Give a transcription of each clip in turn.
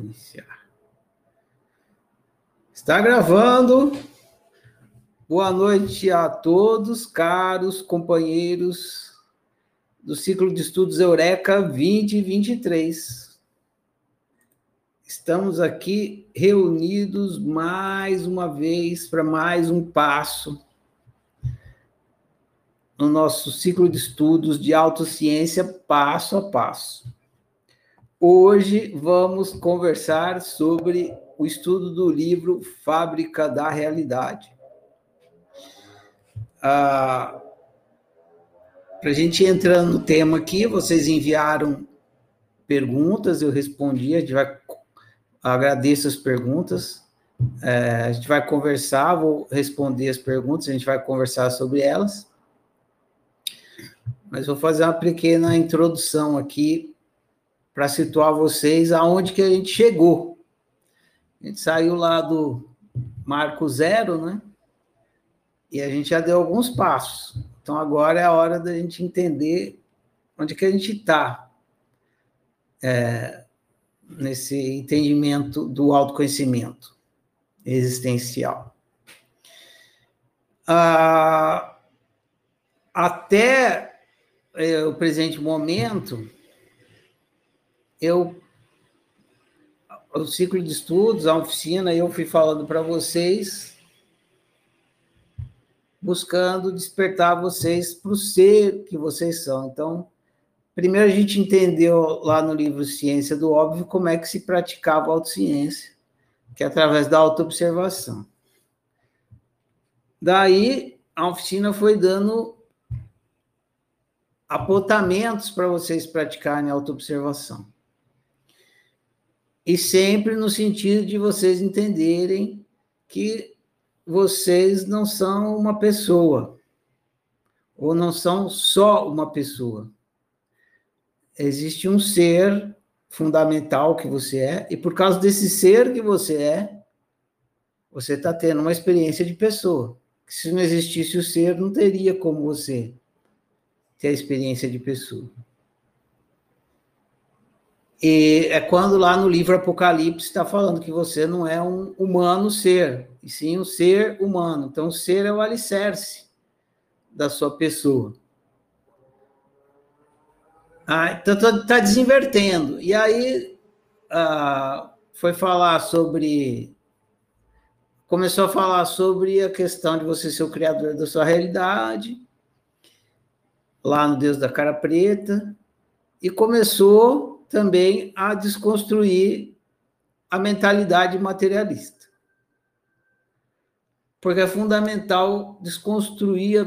Iniciar. Está gravando. Boa noite a todos, caros companheiros do ciclo de estudos Eureka 2023. Estamos aqui reunidos mais uma vez para mais um passo no nosso ciclo de estudos de autociência passo a passo. Hoje vamos conversar sobre o estudo do livro Fábrica da Realidade. Ah, Para a gente entrar no tema aqui, vocês enviaram perguntas, eu respondi, a gente vai, agradeço as perguntas, é, a gente vai conversar, vou responder as perguntas, a gente vai conversar sobre elas. Mas vou fazer uma pequena introdução aqui para situar vocês aonde que a gente chegou. A gente saiu lá do marco zero, né? E a gente já deu alguns passos. Então agora é a hora da gente entender onde que a gente está é, nesse entendimento do autoconhecimento existencial. Ah, até é, o presente momento, eu o ciclo de estudos, a oficina, eu fui falando para vocês, buscando despertar vocês para o ser que vocês são. Então, primeiro a gente entendeu lá no livro Ciência do Óbvio como é que se praticava a autociência, que é através da autoobservação. Daí, a oficina foi dando apontamentos para vocês praticarem autoobservação e sempre no sentido de vocês entenderem que vocês não são uma pessoa, ou não são só uma pessoa. Existe um ser fundamental que você é, e por causa desse ser que você é, você está tendo uma experiência de pessoa. Se não existisse o ser, não teria como você ter a experiência de pessoa. E é quando lá no livro Apocalipse está falando que você não é um humano ser, e sim um ser humano. Então, o ser é o alicerce da sua pessoa. Ah, então, está tá desinvertendo. E aí, ah, foi falar sobre. Começou a falar sobre a questão de você ser o criador da sua realidade, lá no Deus da Cara Preta, e começou também a desconstruir a mentalidade materialista. Porque é fundamental desconstruir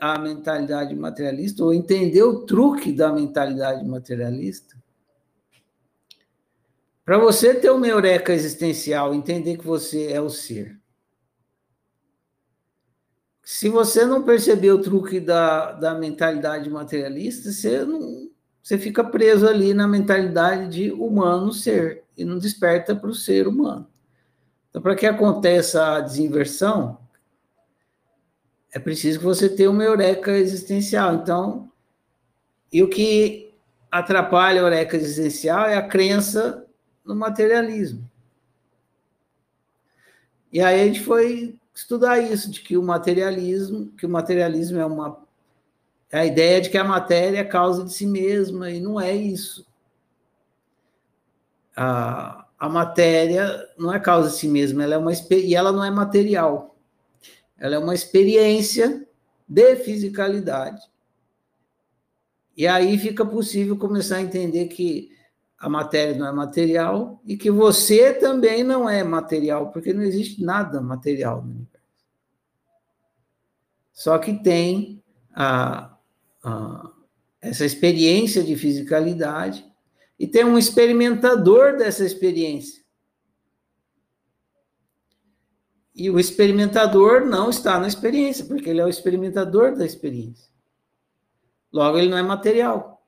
a mentalidade materialista, ou entender o truque da mentalidade materialista. Para você ter uma eureka existencial, entender que você é o ser. Se você não perceber o truque da, da mentalidade materialista, você não, você fica preso ali na mentalidade de humano ser e não desperta para o ser humano. Então, para que aconteça a desinversão, é preciso que você tenha uma eureka existencial. Então, e o que atrapalha a eureka existencial é a crença no materialismo. E aí a gente foi estudar isso, de que o materialismo, que o materialismo é uma a ideia de que a matéria é causa de si mesma, e não é isso. A, a matéria não é causa de si mesma, ela é uma e ela não é material. Ela é uma experiência de fisicalidade. E aí fica possível começar a entender que a matéria não é material e que você também não é material, porque não existe nada material no universo. Só que tem a, essa experiência de fisicalidade e tem um experimentador dessa experiência. E o experimentador não está na experiência, porque ele é o experimentador da experiência. Logo, ele não é material.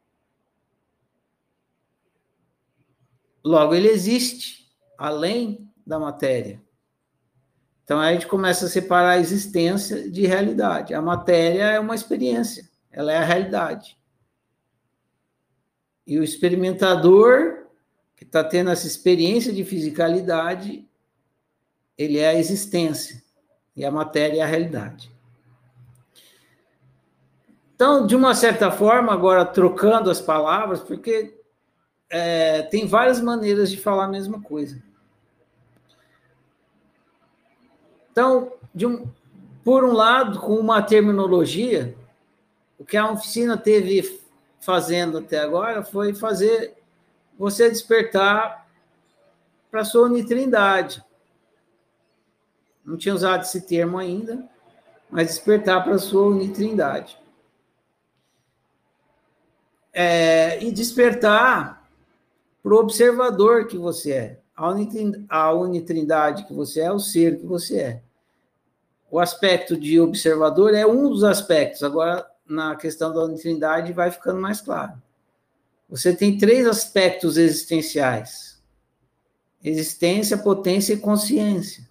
Logo, ele existe além da matéria. Então, aí a gente começa a separar a existência de realidade. A matéria é uma experiência ela é a realidade. E o experimentador que está tendo essa experiência de fisicalidade, ele é a existência, e a matéria é a realidade. Então, de uma certa forma, agora trocando as palavras, porque é, tem várias maneiras de falar a mesma coisa. Então, um, por um lado, com uma terminologia, que a oficina teve fazendo até agora foi fazer você despertar para a sua unitrindade. Não tinha usado esse termo ainda, mas despertar para a sua unitrindade. É, e despertar para o observador que você é, a unitrindade que você é, o ser que você é o aspecto de observador é um dos aspectos. Agora, na questão da unitrindade, vai ficando mais claro. Você tem três aspectos existenciais: existência, potência e consciência.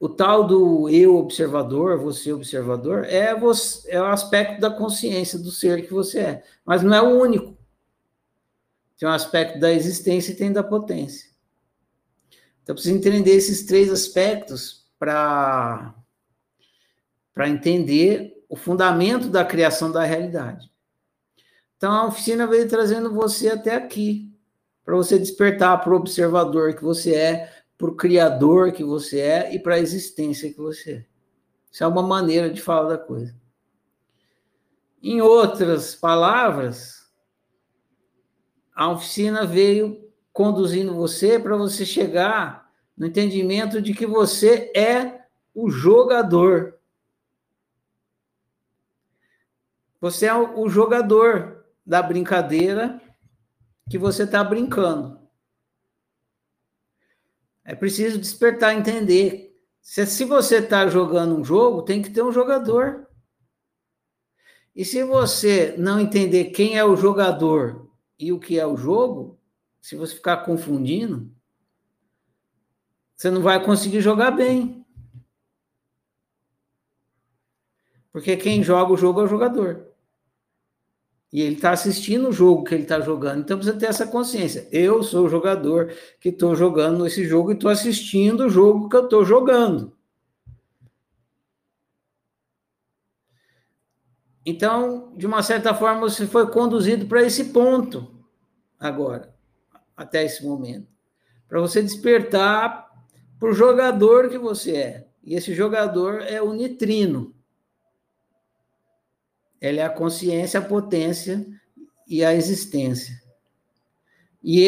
O tal do eu observador, você observador, é, você, é o aspecto da consciência do ser que você é, mas não é o único. Tem um aspecto da existência e tem da potência. Então, precisa entender esses três aspectos para entender o fundamento da criação da realidade. Então, a oficina veio trazendo você até aqui, para você despertar para o observador que você é, para o criador que você é e para a existência que você é. Isso é uma maneira de falar da coisa. Em outras palavras, a oficina veio conduzindo você para você chegar no entendimento de que você é o jogador. Você é o jogador da brincadeira que você está brincando. É preciso despertar, entender. Se, se você está jogando um jogo, tem que ter um jogador. E se você não entender quem é o jogador e o que é o jogo, se você ficar confundindo, você não vai conseguir jogar bem. Porque quem joga o jogo é o jogador. E ele está assistindo o jogo que ele está jogando. Então precisa ter essa consciência. Eu sou o jogador que estou jogando esse jogo e estou assistindo o jogo que eu estou jogando. Então, de uma certa forma, você foi conduzido para esse ponto agora, até esse momento. Para você despertar para o jogador que você é. E esse jogador é o nitrino. Ele é a consciência, a potência e a existência. E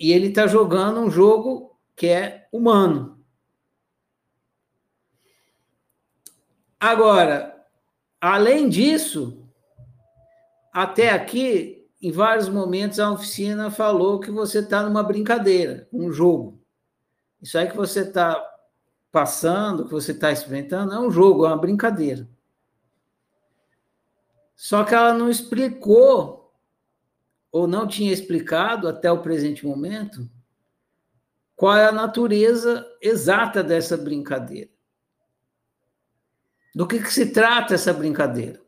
ele está jogando um jogo que é humano. Agora, além disso, até aqui, em vários momentos, a oficina falou que você está numa brincadeira, um jogo. Isso aí que você está passando, que você está experimentando, é um jogo, é uma brincadeira. Só que ela não explicou, ou não tinha explicado até o presente momento, qual é a natureza exata dessa brincadeira. Do que, que se trata essa brincadeira?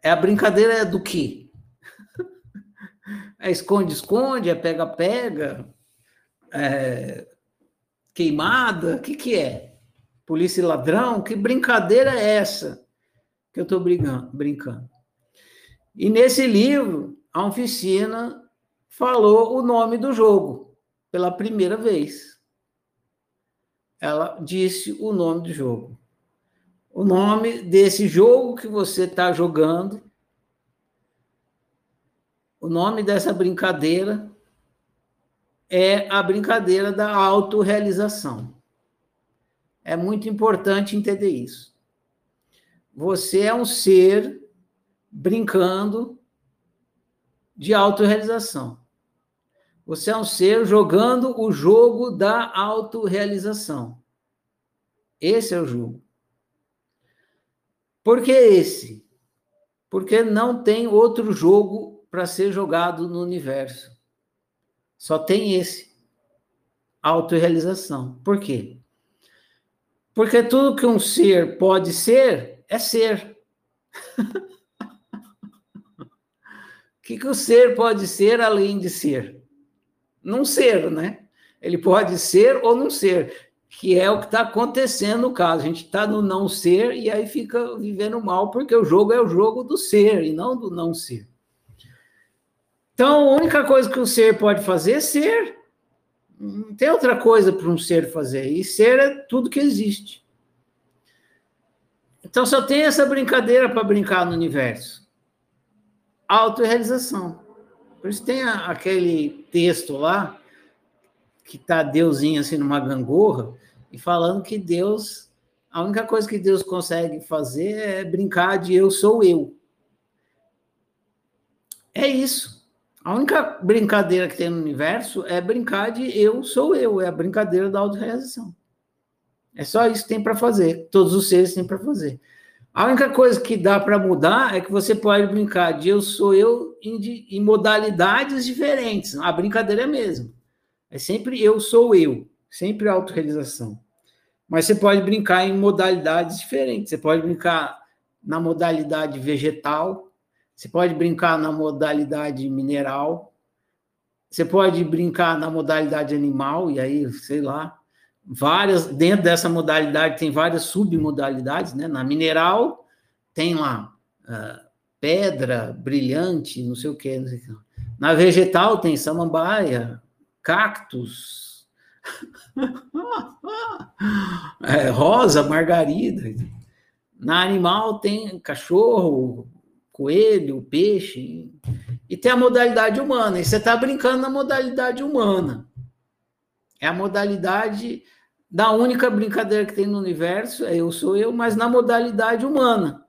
É a brincadeira do quê? É esconde-esconde, é pega-pega, é queimada? O que, que é? Polícia e ladrão? Que brincadeira é essa que eu estou brincando? E nesse livro, a oficina falou o nome do jogo pela primeira vez. Ela disse o nome do jogo. O nome desse jogo que você está jogando, o nome dessa brincadeira é a brincadeira da autorrealização. É muito importante entender isso. Você é um ser brincando de autorrealização. Você é um ser jogando o jogo da autorrealização. Esse é o jogo. Por que esse? Porque não tem outro jogo para ser jogado no universo. Só tem esse. Autorrealização. Por quê? Porque tudo que um ser pode ser, é ser. que, que o ser pode ser além de ser? não ser, né? Ele pode ser ou não ser, que é o que está acontecendo no caso. A gente está no não ser e aí fica vivendo mal, porque o jogo é o jogo do ser e não do não ser. Então, a única coisa que o ser pode fazer é ser. Não tem outra coisa para um ser fazer. E ser é tudo que existe. Então, só tem essa brincadeira para brincar no universo: autorrealização. Por isso tem aquele texto lá, que está Deusinho assim numa gangorra, e falando que Deus, a única coisa que Deus consegue fazer é brincar de eu sou eu. É isso. A única brincadeira que tem no universo é brincar de eu sou eu, é a brincadeira da autorrealização. É só isso que tem para fazer, todos os seres têm para fazer. A única coisa que dá para mudar é que você pode brincar de eu sou eu em, em modalidades diferentes. A brincadeira é a mesma. É sempre eu sou eu, sempre autorrealização. Mas você pode brincar em modalidades diferentes. Você pode brincar na modalidade vegetal, você pode brincar na modalidade mineral, você pode brincar na modalidade animal, e aí, sei lá, várias, dentro dessa modalidade tem várias submodalidades, né? Na mineral tem lá uh, pedra, brilhante, não sei o que. Na vegetal tem samambaia, cactus, é, rosa, margarida. Na animal tem cachorro, coelho, peixe, e tem a modalidade humana. E você está brincando na modalidade humana. É a modalidade da única brincadeira que tem no universo, é eu sou eu, mas na modalidade humana.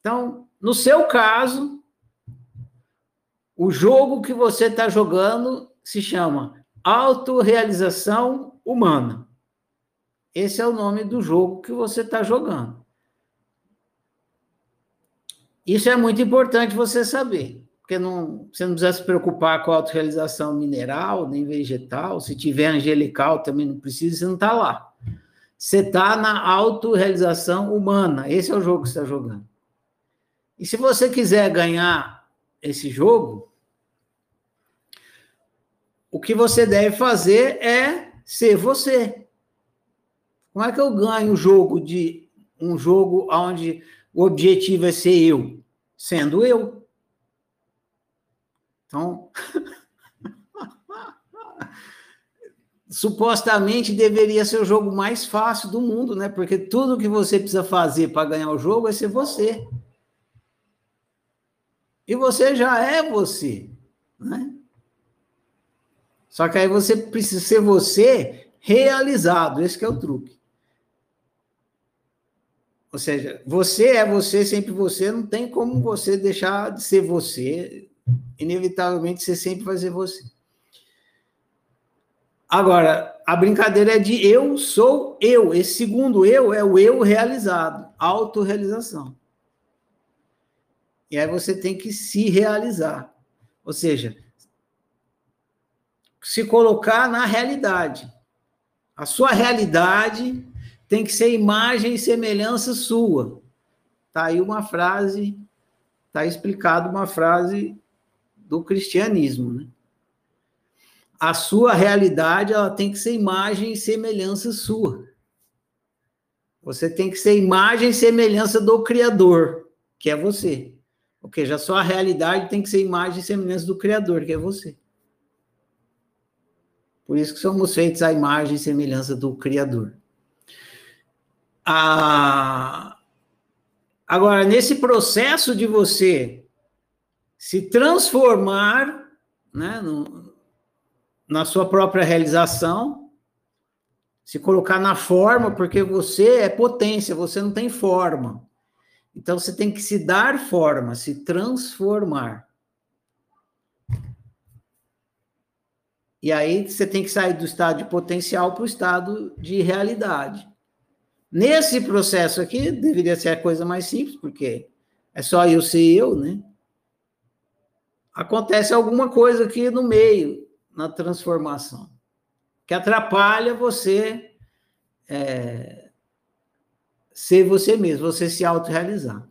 Então, no seu caso, o jogo que você está jogando se chama autorrealização humana. Esse é o nome do jogo que você está jogando. Isso é muito importante você saber porque não, você não precisa se preocupar com a autorrealização mineral, nem vegetal. Se tiver angelical, também não precisa, você não está lá. Você está na autorrealização humana. Esse é o jogo que você está jogando. E se você quiser ganhar esse jogo, o que você deve fazer é ser você. Como é que eu ganho o jogo de um jogo onde o objetivo é ser eu? Sendo eu. Então, supostamente deveria ser o jogo mais fácil do mundo, né? Porque tudo que você precisa fazer para ganhar o jogo é ser você. E você já é você, né? Só que aí você precisa ser você realizado, esse é o truque. Ou seja, você é você, sempre você, não tem como você deixar de ser você inevitavelmente você sempre vai ser você. Agora, a brincadeira é de eu sou eu. Esse segundo eu é o eu realizado, autorrealização. E aí você tem que se realizar. Ou seja, se colocar na realidade. A sua realidade tem que ser imagem e semelhança sua. Tá aí uma frase, tá explicado uma frase do cristianismo. Né? A sua realidade ela tem que ser imagem e semelhança sua. Você tem que ser imagem e semelhança do Criador, que é você. Ou seja, a sua realidade tem que ser imagem e semelhança do Criador, que é você. Por isso que somos feitos à imagem e semelhança do Criador. Ah, agora, nesse processo de você se transformar né, no, na sua própria realização, se colocar na forma, porque você é potência, você não tem forma. Então você tem que se dar forma, se transformar. E aí você tem que sair do estado de potencial para o estado de realidade. Nesse processo aqui, deveria ser a coisa mais simples, porque é só eu ser eu, né? Acontece alguma coisa aqui no meio, na transformação, que atrapalha você é, ser você mesmo, você se autorrealizar.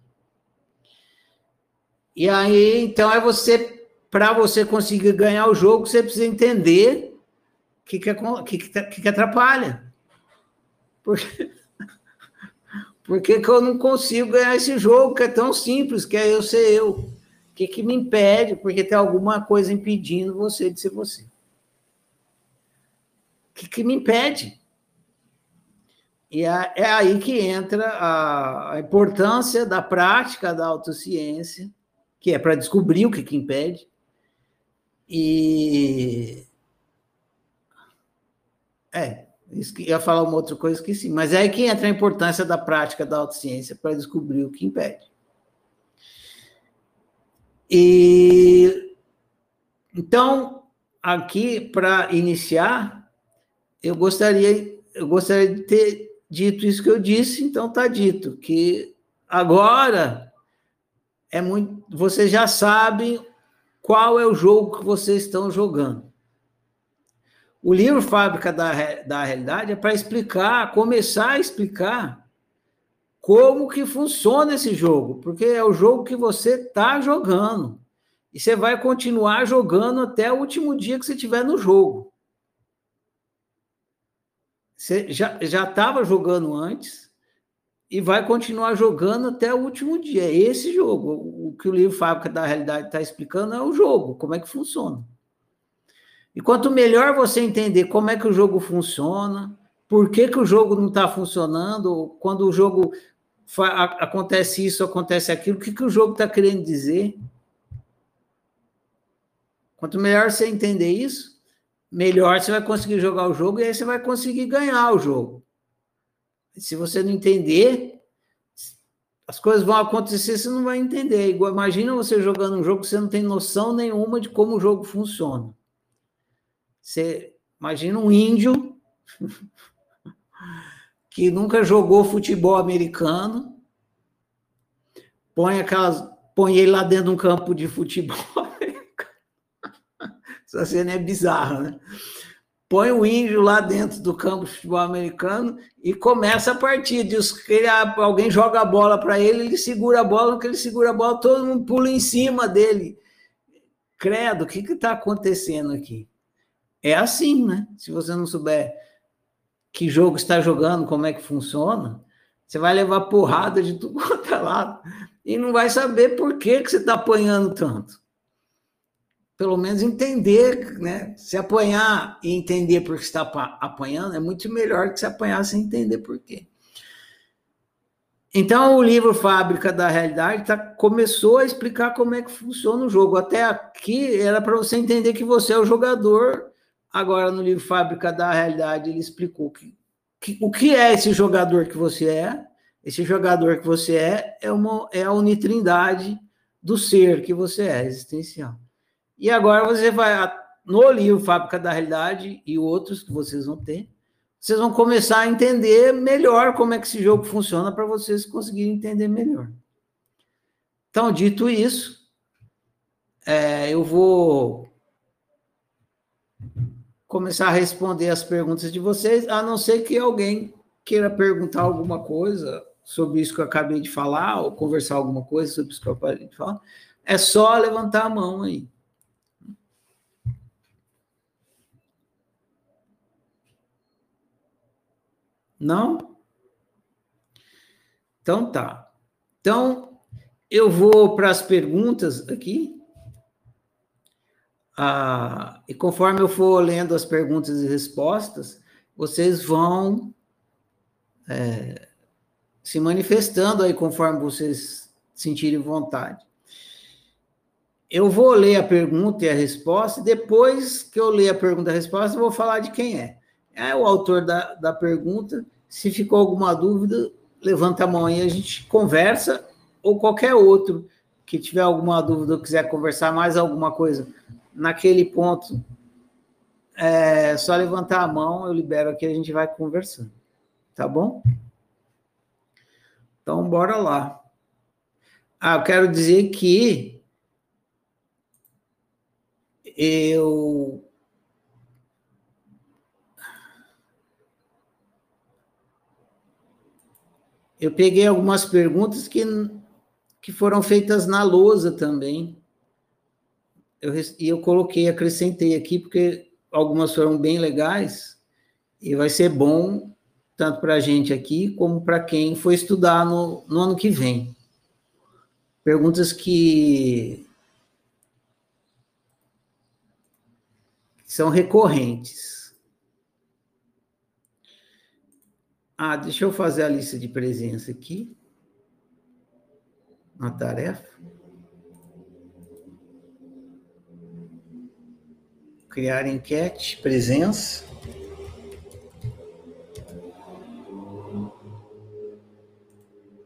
E aí, então, é você para você conseguir ganhar o jogo, você precisa entender o que, que, que, que, que atrapalha. Porque, por que, que eu não consigo ganhar esse jogo que é tão simples, que é eu ser eu? Que, que me impede? Porque tem alguma coisa impedindo você de ser você. O que, que me impede? E é, aí que entra a, importância da prática da autociência, que é para descobrir o que, que impede, e. É, isso que ia falar uma outra coisa que sim, mas é aí que entra a importância da prática da autociência para descobrir o que impede. E então, aqui para iniciar, eu gostaria eu gostaria de ter dito isso que eu disse, então está dito que agora é muito, vocês já sabem qual é o jogo que vocês estão jogando. O livro Fábrica da, da Realidade é para explicar, começar a explicar como que funciona esse jogo, porque é o jogo que você está jogando. E você vai continuar jogando até o último dia que você estiver no jogo. Você já estava jogando antes, e vai continuar jogando até o último dia. É esse jogo. O que o livro Fábrica da Realidade está explicando é o jogo, como é que funciona. E quanto melhor você entender como é que o jogo funciona, por que, que o jogo não está funcionando, quando o jogo acontece isso, acontece aquilo, o que, que o jogo está querendo dizer. Quanto melhor você entender isso, melhor você vai conseguir jogar o jogo e aí você vai conseguir ganhar o jogo. Se você não entender, as coisas vão acontecer, você não vai entender. Imagina você jogando um jogo que você não tem noção nenhuma de como o jogo funciona. Você imagina um índio que nunca jogou futebol americano, põe aquelas, põe ele lá dentro de um campo de futebol. Essa cena é bizarra, né? põe o índio lá dentro do campo de futebol americano e começa a partida. Ele, alguém joga a bola para ele, ele segura a bola, que ele segura a bola, todo mundo pula em cima dele. Credo, o que está acontecendo aqui? É assim, né? Se você não souber que jogo está jogando, como é que funciona, você vai levar porrada de tudo quanto é lado e não vai saber por que, que você está apanhando tanto pelo menos entender, né? Se apanhar e entender por que está apanhando é muito melhor que se apanhar sem entender por quê. Então, o livro Fábrica da Realidade tá, começou a explicar como é que funciona o jogo. Até aqui era para você entender que você é o jogador. Agora, no livro Fábrica da Realidade, ele explicou que, que, o que é esse jogador que você é. Esse jogador que você é é, uma, é a unitrindade do ser que você é, existencial. E agora você vai no livro Fábrica da Realidade e outros que vocês vão ter, vocês vão começar a entender melhor como é que esse jogo funciona para vocês conseguirem entender melhor. Então, dito isso, é, eu vou começar a responder as perguntas de vocês, a não ser que alguém queira perguntar alguma coisa sobre isso que eu acabei de falar, ou conversar alguma coisa sobre isso que eu acabei de falar. É só levantar a mão aí. Não? Então tá. Então, eu vou para as perguntas aqui. Ah, e conforme eu for lendo as perguntas e respostas, vocês vão é, se manifestando aí conforme vocês sentirem vontade. Eu vou ler a pergunta e a resposta, e depois que eu ler a pergunta e a resposta, eu vou falar de quem é é o autor da, da pergunta. Se ficou alguma dúvida, levanta a mão aí, a gente conversa, ou qualquer outro que tiver alguma dúvida ou quiser conversar mais alguma coisa naquele ponto, é só levantar a mão, eu libero aqui, a gente vai conversando. Tá bom? Então, bora lá. Ah, eu quero dizer que eu eu peguei algumas perguntas que, que foram feitas na lousa também. Eu, e eu coloquei, acrescentei aqui, porque algumas foram bem legais, e vai ser bom tanto para a gente aqui, como para quem for estudar no, no ano que vem. Perguntas que são recorrentes. Ah, deixa eu fazer a lista de presença aqui. Uma tarefa. Criar enquete, presença.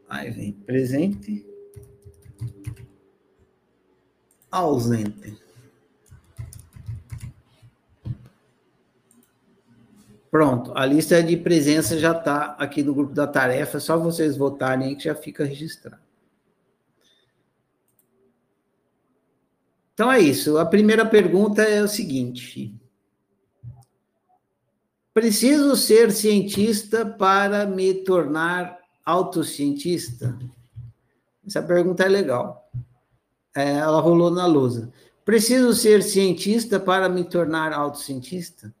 Aí vem presente. Ausente. Pronto, a lista de presença já está aqui no grupo da tarefa, só vocês votarem aí que já fica registrado. Então é isso. A primeira pergunta é o seguinte: Preciso ser cientista para me tornar autocientista? Essa pergunta é legal. É, ela rolou na lousa. Preciso ser cientista para me tornar autocientista?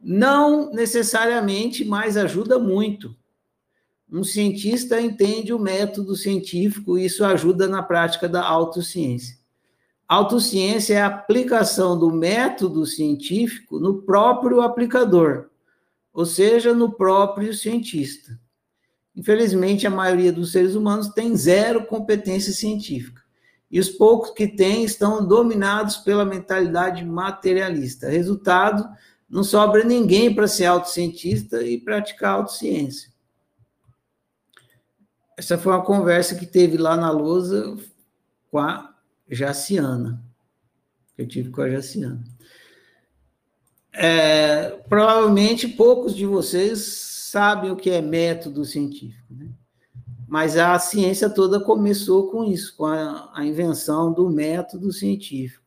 Não necessariamente, mas ajuda muito. Um cientista entende o método científico e isso ajuda na prática da autociência. Autociência é a aplicação do método científico no próprio aplicador, ou seja, no próprio cientista. Infelizmente, a maioria dos seres humanos tem zero competência científica. E os poucos que têm estão dominados pela mentalidade materialista. Resultado, não sobra ninguém para ser autocientista e praticar autociência. Essa foi uma conversa que teve lá na lousa com a Jaciana. Eu tive com a Jaciana. É, provavelmente poucos de vocês sabem o que é método científico, né? Mas a ciência toda começou com isso, com a, a invenção do método científico.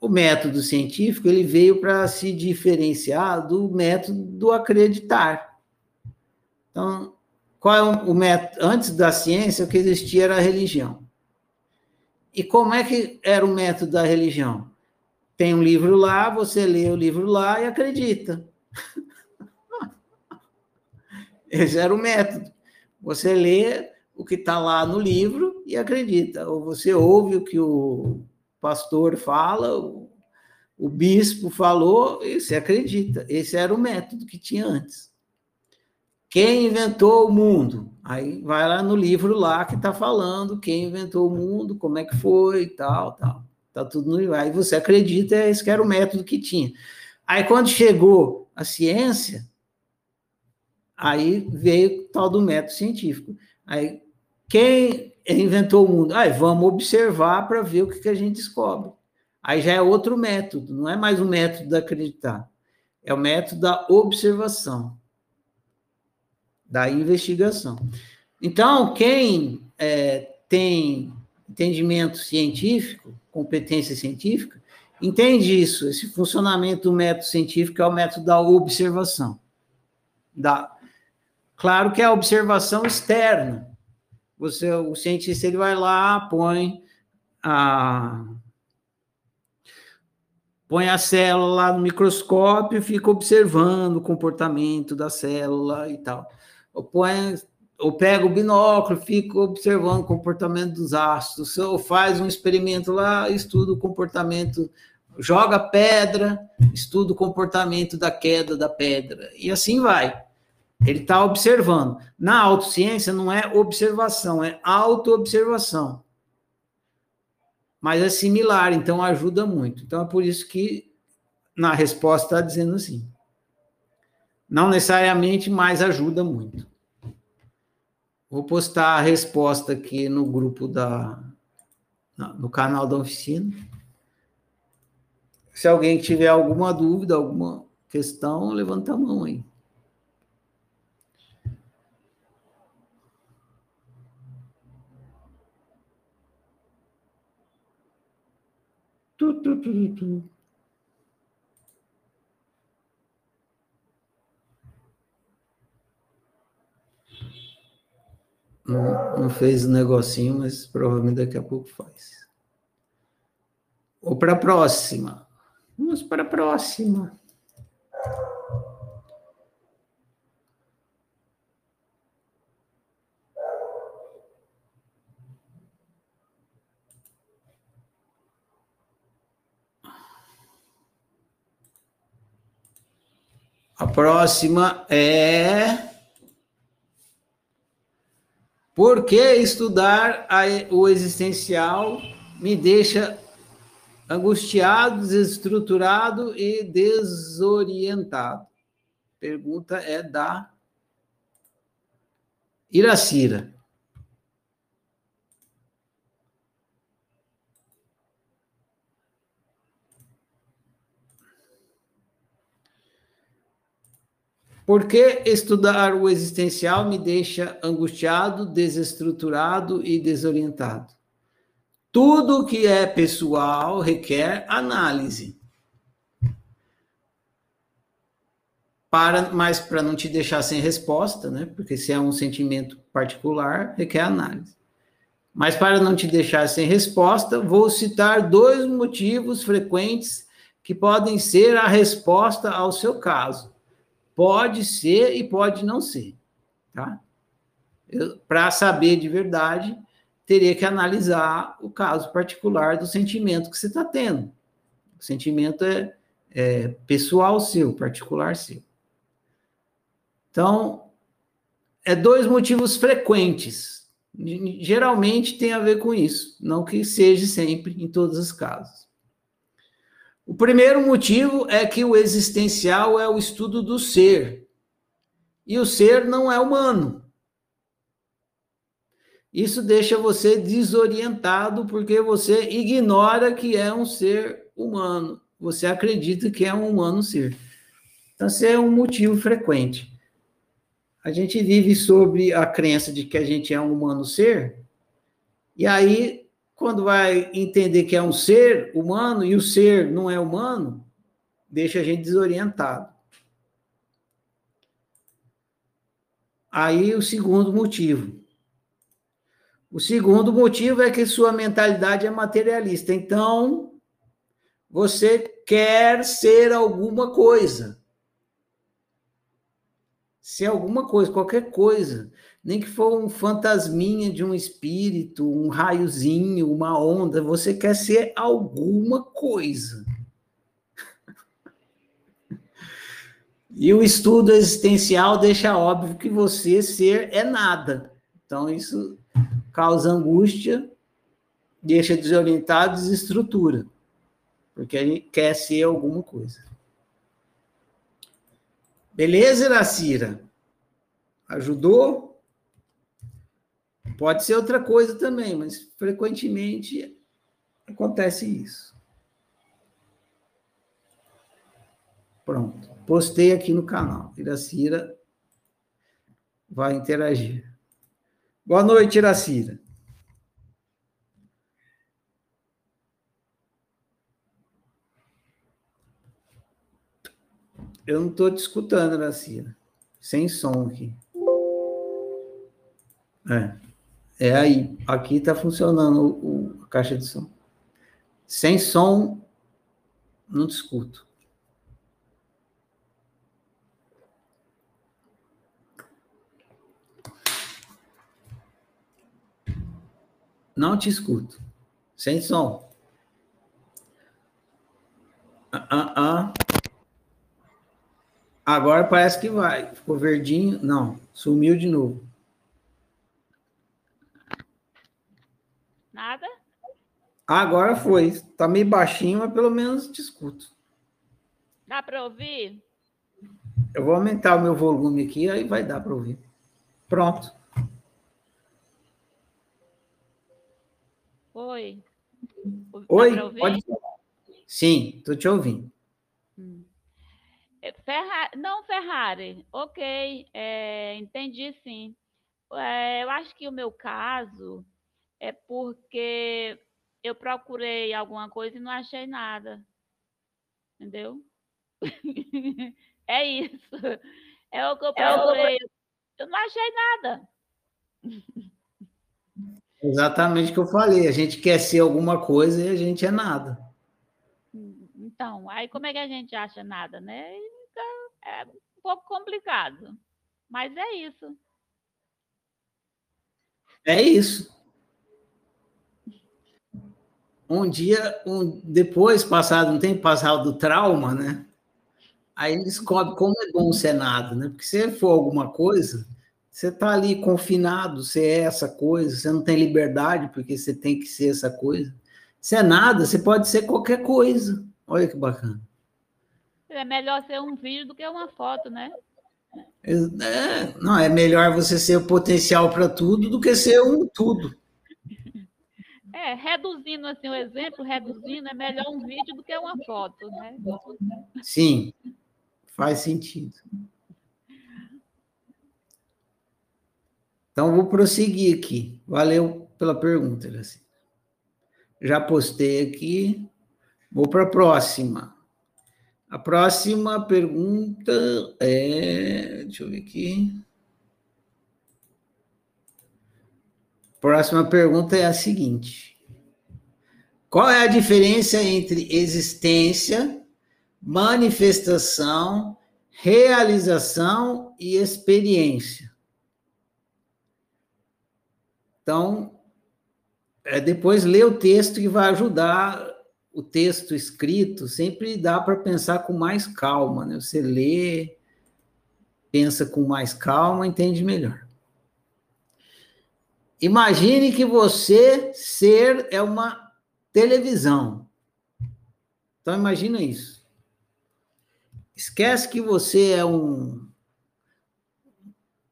O método científico ele veio para se diferenciar do método do acreditar. Então, qual é o, método? Antes da ciência, o que existia era a religião. E como é que era o método da religião? Tem um livro lá, você lê o livro lá e acredita. Esse era o método. Você lê o que está lá no livro e acredita. Ou você ouve o que o pastor fala, o, o bispo falou, e você acredita. Esse era o método que tinha antes. Quem inventou o mundo? Aí vai lá no livro lá que está falando quem inventou o mundo, como é que foi e tal, tal. Tá tudo no livro. Aí você acredita, esse que era o método que tinha. Aí quando chegou a ciência, aí veio o tal do método científico. Aí quem inventou o mundo. Ah, vamos observar para ver o que, que a gente descobre. Aí já é outro método, não é mais o método da acreditar, é o método da observação, da investigação. Então, quem é, tem entendimento científico, competência científica, entende isso. Esse funcionamento do método científico é o método da observação. Da, claro que é a observação externa, você, o cientista ele vai lá, põe a põe a célula lá no microscópio fica observando o comportamento da célula e tal. Ou, põe, ou pega o binóculo, fica observando o comportamento dos ácidos, ou faz um experimento lá, estuda o comportamento, joga pedra, estuda o comportamento da queda da pedra, e assim vai. Ele está observando. Na autociência não é observação, é autoobservação. Mas é similar, então ajuda muito. Então é por isso que na resposta está dizendo assim. Não necessariamente, mas ajuda muito. Vou postar a resposta aqui no grupo da. no canal da oficina. Se alguém tiver alguma dúvida, alguma questão, levanta a mão aí. Tu, tu, tu, tu. Não, não fez o negocinho, mas provavelmente daqui a pouco faz. Ou para a próxima? Vamos para a próxima. A próxima é. Por que estudar o existencial me deixa angustiado, desestruturado e desorientado? Pergunta é da Iracira. Por que estudar o existencial me deixa angustiado, desestruturado e desorientado? Tudo que é pessoal requer análise. Para, mas para não te deixar sem resposta, né? Porque se é um sentimento particular, requer análise. Mas para não te deixar sem resposta, vou citar dois motivos frequentes que podem ser a resposta ao seu caso. Pode ser e pode não ser, tá? Para saber de verdade, teria que analisar o caso particular do sentimento que você está tendo. O sentimento é, é pessoal seu, particular seu. Então, é dois motivos frequentes. Geralmente tem a ver com isso, não que seja sempre em todos os casos. O primeiro motivo é que o existencial é o estudo do ser. E o ser não é humano. Isso deixa você desorientado porque você ignora que é um ser humano. Você acredita que é um humano ser. Então, esse é um motivo frequente. A gente vive sobre a crença de que a gente é um humano ser, e aí quando vai entender que é um ser humano e o ser não é humano, deixa a gente desorientado. Aí o segundo motivo. O segundo motivo é que sua mentalidade é materialista. Então, você quer ser alguma coisa. Ser alguma coisa, qualquer coisa nem que for um fantasminha de um espírito, um raiozinho, uma onda, você quer ser alguma coisa. E o estudo existencial deixa óbvio que você ser é nada. Então, isso causa angústia, deixa desorientado, desestrutura. Porque a gente quer ser alguma coisa. Beleza, Iracira? Ajudou? Pode ser outra coisa também, mas frequentemente acontece isso. Pronto. Postei aqui no canal. Iracira vai interagir. Boa noite, Iracira. Eu não estou te escutando, Iracira. Sem som aqui. É. É aí. Aqui está funcionando o, a caixa de som. Sem som, não te escuto. Não te escuto. Sem som. Ah, ah, ah. Agora parece que vai. Ficou verdinho. Não, sumiu de novo. Nada? Agora foi. Tá meio baixinho, mas pelo menos te escuto. Dá para ouvir? Eu vou aumentar o meu volume aqui, aí vai dar para ouvir. Pronto. Oi. Oi, pode Sim, estou te ouvindo. Hum. É, Ferrari, não, Ferrari. Ok, é, entendi sim. É, eu acho que o meu caso é porque eu procurei alguma coisa e não achei nada. Entendeu? é isso. É o que eu procurei. Eu não achei nada. Exatamente o que eu falei. A gente quer ser alguma coisa e a gente é nada. Então, aí como é que a gente acha nada, né? É um pouco complicado. Mas é isso. É isso. Um dia, um, depois, passado um tempo, passado do trauma, né? Aí ele descobre como é bom ser nada, né? Porque se for alguma coisa, você está ali confinado, você é essa coisa, você não tem liberdade porque você tem que ser essa coisa. Se é nada, você pode ser qualquer coisa. Olha que bacana. É melhor ser um vídeo do que uma foto, né? É, não, é melhor você ser o potencial para tudo do que ser um tudo. É, reduzindo assim o exemplo, reduzindo, é melhor um vídeo do que uma foto, né? Sim, faz sentido. Então, vou prosseguir aqui. Valeu pela pergunta, assim. Já postei aqui. Vou para a próxima. A próxima pergunta é. Deixa eu ver aqui. Próxima pergunta é a seguinte: Qual é a diferença entre existência, manifestação, realização e experiência? Então, é, depois lê o texto que vai ajudar o texto escrito, sempre dá para pensar com mais calma, né? Você lê, pensa com mais calma, entende melhor. Imagine que você ser é uma televisão. Então imagina isso. Esquece que você é um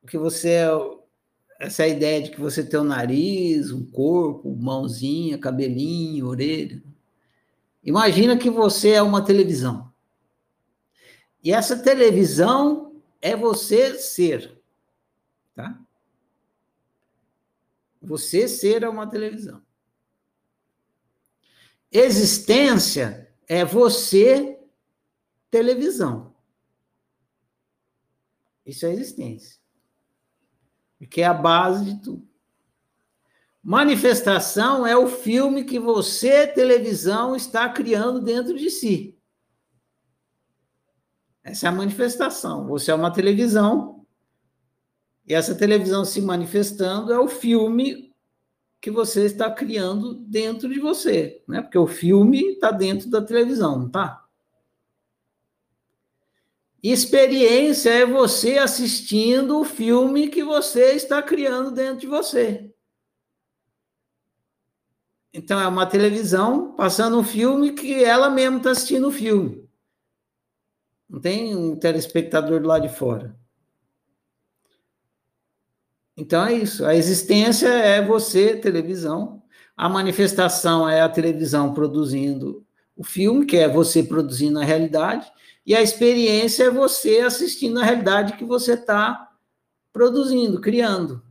que você é essa ideia de que você tem um nariz, um corpo, mãozinha, cabelinho, orelha. Imagina que você é uma televisão. E essa televisão é você ser. Tá? Você ser é uma televisão. Existência é você televisão. Isso é existência. Que é a base de tudo. Manifestação é o filme que você, televisão, está criando dentro de si. Essa é a manifestação. Você é uma televisão, e essa televisão se manifestando é o filme que você está criando dentro de você, né? Porque o filme está dentro da televisão, não está? Experiência é você assistindo o filme que você está criando dentro de você. Então, é uma televisão passando um filme que ela mesma está assistindo o filme. Não tem um telespectador do lado de fora. Então, é isso. A existência é você, televisão. A manifestação é a televisão produzindo o filme, que é você produzindo a realidade. E a experiência é você assistindo a realidade que você está produzindo, criando.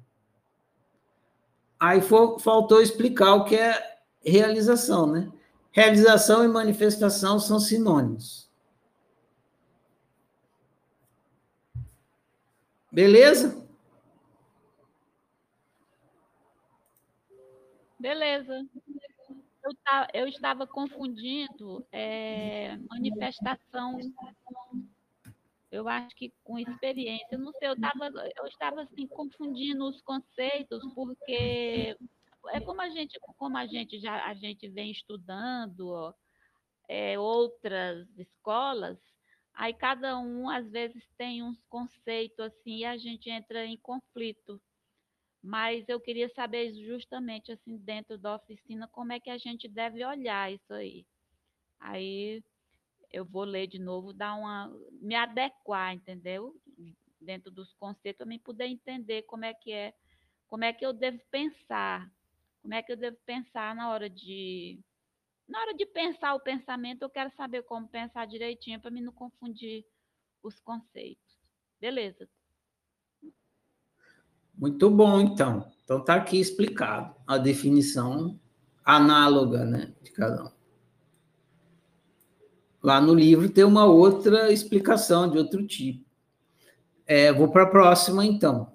Aí faltou explicar o que é realização, né? Realização e manifestação são sinônimos. Beleza? Beleza. Eu, eu estava confundindo é, manifestação, eu acho que com experiência. Não sei, eu, tava, eu estava assim, confundindo os conceitos, porque é como a gente, como a gente já a gente vem estudando é, outras escolas, aí cada um às vezes tem uns conceitos assim e a gente entra em conflito. Mas eu queria saber justamente assim dentro da oficina como é que a gente deve olhar isso aí. Aí eu vou ler de novo, dar uma me adequar, entendeu? Dentro dos conceitos, também poder entender como é que é, como é que eu devo pensar como é que eu devo pensar na hora de. Na hora de pensar o pensamento, eu quero saber como pensar direitinho para me não confundir os conceitos. Beleza. Muito bom, então. Então está aqui explicado a definição análoga né, de cada um. Lá no livro tem uma outra explicação de outro tipo. É, vou para a próxima, então.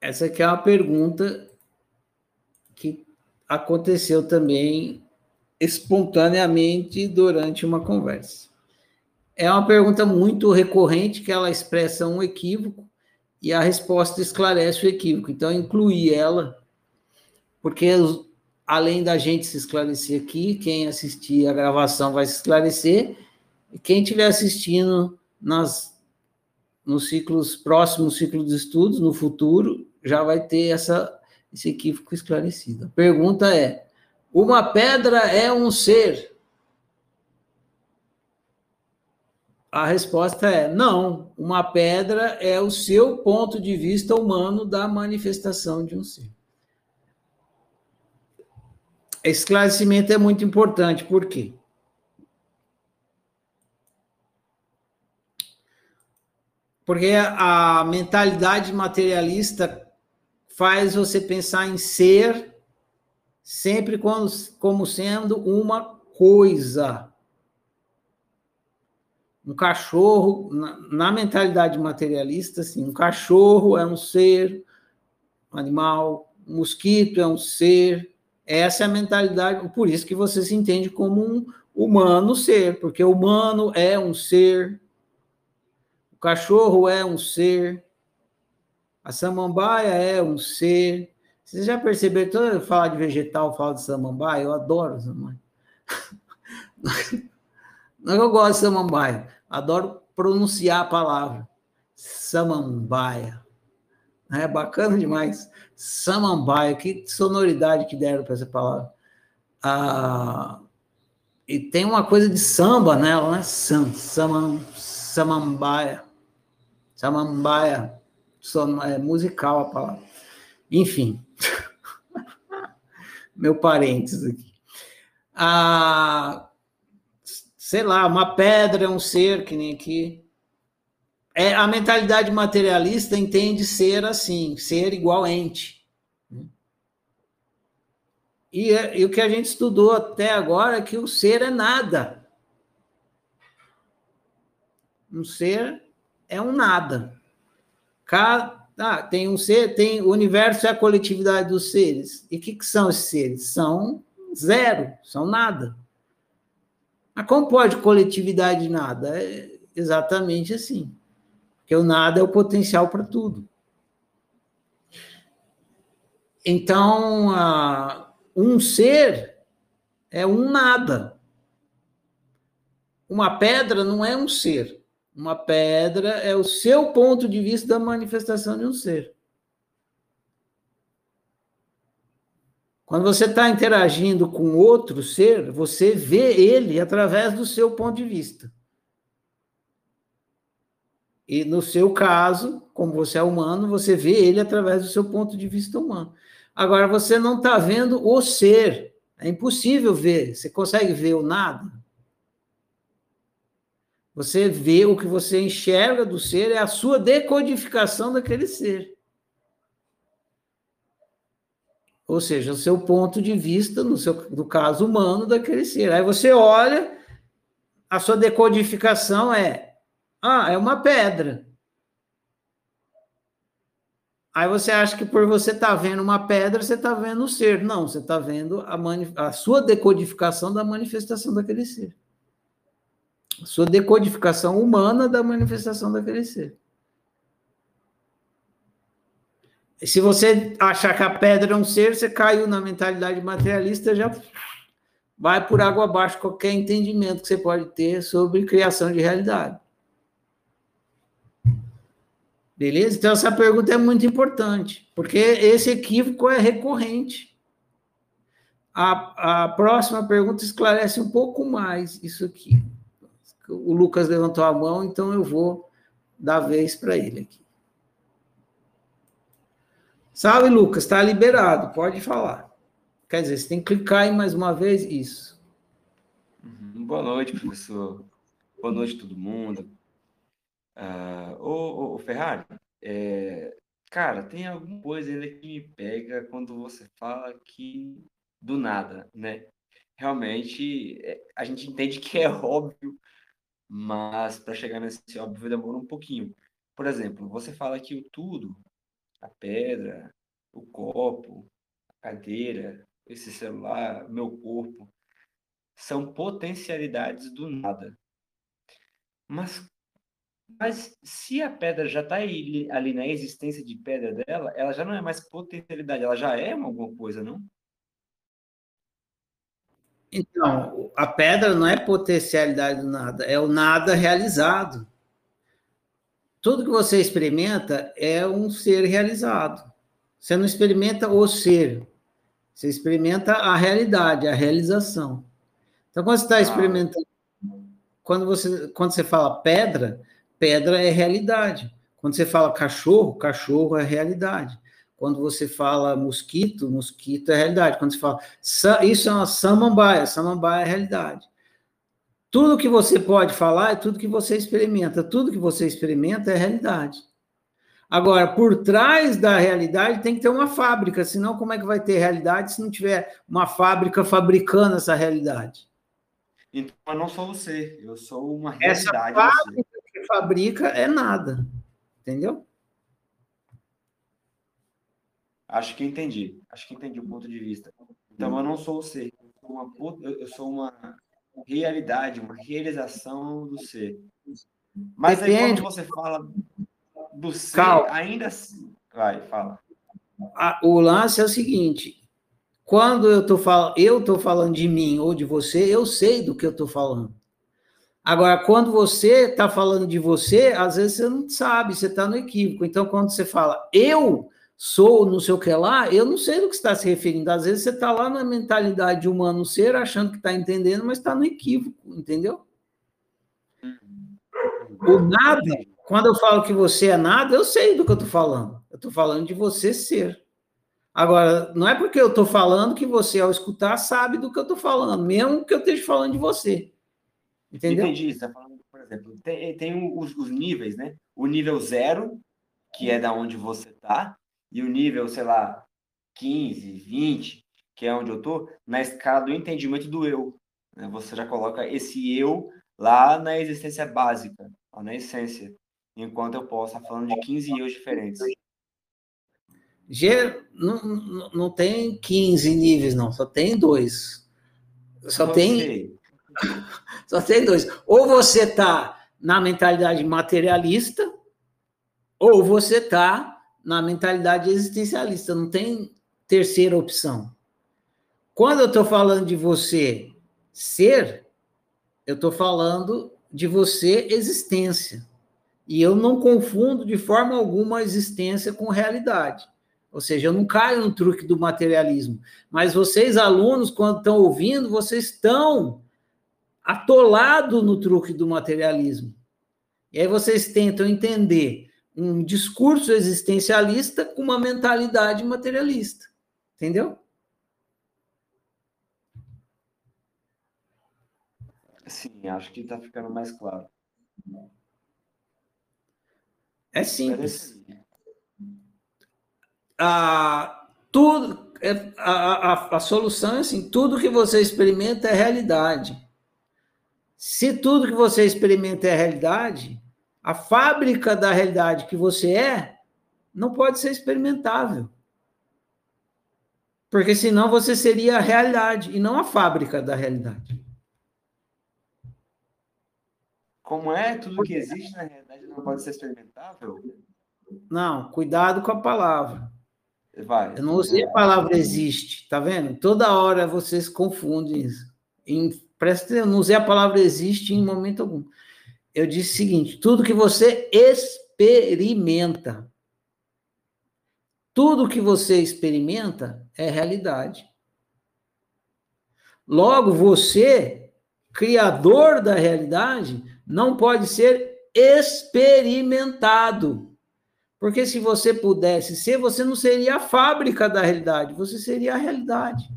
Essa aqui é uma pergunta aconteceu também espontaneamente durante uma conversa. É uma pergunta muito recorrente que ela expressa um equívoco e a resposta esclarece o equívoco. Então, incluí ela, porque além da gente se esclarecer aqui, quem assistir a gravação vai se esclarecer, e quem estiver assistindo nas, nos ciclos próximos ciclos de estudos, no futuro, já vai ter essa, esse equívoco esclarecido. A pergunta é: uma pedra é um ser? A resposta é não. Uma pedra é o seu ponto de vista humano da manifestação de um ser. Esclarecimento é muito importante, por quê? Porque a mentalidade materialista faz você pensar em ser sempre como, como sendo uma coisa. Um cachorro, na, na mentalidade materialista, assim, um cachorro é um ser, um animal, um mosquito é um ser. Essa é a mentalidade, por isso que você se entende como um humano ser, porque humano é um ser, o cachorro é um ser, a samambaia é um ser. Vocês já perceberam, toda eu falar de vegetal, falo de samambaia, eu adoro samambaia. Não eu gosto de samambaia, adoro pronunciar a palavra. Samambaia. É bacana demais. Samambaia, que sonoridade que deram para essa palavra. Ah, e tem uma coisa de samba nela, né? Sam, samam, samambaia. Samambaia, son, é musical a palavra. Enfim, meu parênteses aqui. Ah, sei lá, uma pedra é um ser, que nem aqui. É, a mentalidade materialista entende ser assim, ser igual ente. E, e, o que a gente estudou até agora é que o ser é nada. Um ser é um nada. Cada, ah, tem um ser, tem o universo é a coletividade dos seres. E o que, que são esses seres? São zero, são nada. Mas como pode coletividade de nada? É exatamente assim. Porque o nada é o potencial para tudo. Então, um ser é um nada. Uma pedra não é um ser. Uma pedra é o seu ponto de vista da manifestação de um ser. Quando você está interagindo com outro ser, você vê ele através do seu ponto de vista. E no seu caso, como você é humano, você vê ele através do seu ponto de vista humano. Agora, você não está vendo o ser. É impossível ver. Você consegue ver o nada? Você vê o que você enxerga do ser, é a sua decodificação daquele ser. Ou seja, o seu ponto de vista, no, seu, no caso humano, daquele ser. Aí você olha, a sua decodificação é: ah, é uma pedra. Aí você acha que por você estar tá vendo uma pedra, você está vendo o ser. Não, você está vendo a, a sua decodificação da manifestação daquele ser sua decodificação humana da manifestação daquele ser. Se você achar que a pedra é um ser, você caiu na mentalidade materialista, já vai por água abaixo qualquer entendimento que você pode ter sobre criação de realidade. Beleza? Então, essa pergunta é muito importante, porque esse equívoco é recorrente. A, a próxima pergunta esclarece um pouco mais isso aqui o Lucas levantou a mão, então eu vou dar vez para ele aqui. Salve, Lucas, está liberado, pode falar. Quer dizer, você tem que clicar aí mais uma vez, isso. Uhum. Boa noite, professor. Boa noite, todo mundo. Uh, ô, Ferrari, é, cara, tem alguma coisa ainda que me pega quando você fala que do nada, né? Realmente, é, a gente entende que é óbvio mas para chegar nesse óbvio demora um pouquinho. Por exemplo, você fala que o tudo, a pedra, o copo, a cadeira, esse celular, meu corpo, são potencialidades do nada. Mas, mas se a pedra já está ali na existência de pedra dela, ela já não é mais potencialidade, ela já é alguma coisa, não? Então, a pedra não é potencialidade do nada, é o nada realizado. Tudo que você experimenta é um ser realizado. Você não experimenta o ser, você experimenta a realidade, a realização. Então, quando você está ah. experimentando, quando você, quando você fala pedra, pedra é realidade. Quando você fala cachorro, cachorro é realidade. Quando você fala mosquito, mosquito é realidade. Quando você fala isso é uma samambaia, samambaia é realidade. Tudo que você pode falar é tudo que você experimenta. Tudo que você experimenta é realidade. Agora, por trás da realidade tem que ter uma fábrica, senão como é que vai ter realidade se não tiver uma fábrica fabricando essa realidade? Então, eu não sou você, eu sou uma realidade. Essa fábrica que fabrica é nada, entendeu? Acho que entendi. Acho que entendi o ponto de vista. Então, eu não sou o ser. Eu sou uma, eu sou uma realidade, uma realização do ser. Mas Depende. aí, quando você fala do ser, Calma. ainda assim... Vai, fala. o lance é o seguinte. Quando eu estou falando, eu estou falando de mim ou de você, eu sei do que eu estou falando. Agora, quando você está falando de você, às vezes você não sabe, você está no equívoco. Então, quando você fala eu, sou não sei o que lá, eu não sei do que está se referindo. Às vezes você está lá na mentalidade humano ser, achando que está entendendo, mas está no equívoco, entendeu? O nada, quando eu falo que você é nada, eu sei do que eu estou falando. Eu estou falando de você ser. Agora, não é porque eu estou falando que você, ao escutar, sabe do que eu estou falando, mesmo que eu esteja falando de você. Entendeu? Entendi. Você está falando, por exemplo, tem, tem os, os níveis, né? O nível zero, que é da onde você está, e o nível, sei lá, 15, 20, que é onde eu tô, na escala do entendimento do eu. Né? Você já coloca esse eu lá na existência básica, lá na essência, enquanto eu posso estar falando de 15 eus diferentes. G não, não tem 15 níveis, não, só tem dois. Só tem. Só tem dois. Ou você está na mentalidade materialista, ou você está na mentalidade existencialista, não tem terceira opção. Quando eu estou falando de você ser, eu estou falando de você existência. E eu não confundo de forma alguma a existência com realidade. Ou seja, eu não caio no truque do materialismo. Mas vocês, alunos, quando estão ouvindo, vocês estão atolados no truque do materialismo. E aí vocês tentam entender um discurso existencialista com uma mentalidade materialista. Entendeu? Sim, acho que está ficando mais claro. É simples. A, tudo, é, a, a, a solução é assim: tudo que você experimenta é realidade. Se tudo que você experimenta é realidade, a fábrica da realidade que você é não pode ser experimentável. Porque senão você seria a realidade e não a fábrica da realidade. Como é? Tudo que existe na realidade não pode ser experimentável? Não, cuidado com a palavra. Vai. Eu não usei a palavra existe, tá vendo? Toda hora vocês confundem isso. Em, presta, eu não usei a palavra existe em momento algum eu disse o seguinte: tudo que você experimenta, tudo que você experimenta é realidade. Logo, você, criador da realidade, não pode ser experimentado. Porque se você pudesse ser, você não seria a fábrica da realidade, você seria a realidade.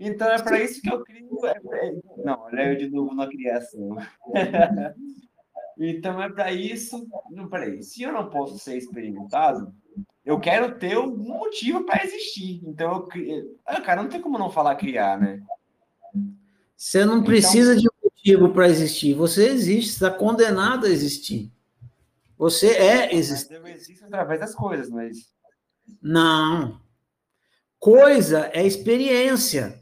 Então é para isso que eu crio. É, não, olha eu de novo na criação. então é para isso. Não, peraí. Se eu não posso ser experimentado, eu quero ter um motivo para existir. Então eu crio. Ah, cara, não tem como não falar criar, né? Você não então precisa então... de um motivo para existir. Você existe, está condenado a existir. Você é existente. Eu existo através das coisas, mas. Não. Coisa é experiência.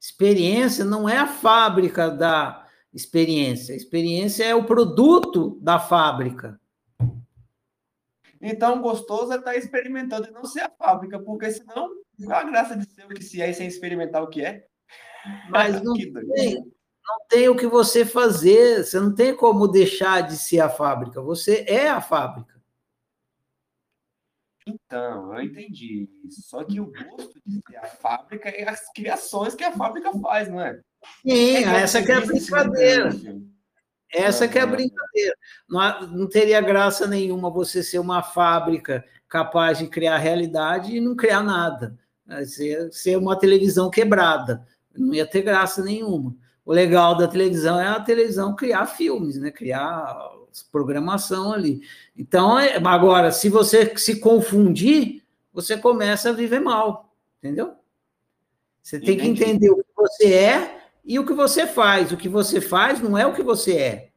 Experiência não é a fábrica da experiência. Experiência é o produto da fábrica. Então, gostoso é estar tá experimentando e não ser a fábrica, porque senão, qual a graça de ser o que se é sem experimentar o que é? Mas não, tem, não tem o que você fazer, você não tem como deixar de ser a fábrica, você é a fábrica. Então, eu entendi isso. Só que o gosto de ser a fábrica é as criações que a fábrica faz, não é? Sim, é essa que é a brincadeira. Essa que é a brincadeira. Não, não teria graça nenhuma você ser uma fábrica capaz de criar realidade e não criar nada. Ser, ser uma televisão quebrada. Não ia ter graça nenhuma. O legal da televisão é a televisão criar filmes, né? Criar programação ali. Então, é, agora, se você se confundir, você começa a viver mal, entendeu? Você tem Entendi. que entender o que você é e o que você faz. O que você faz não é o que você é.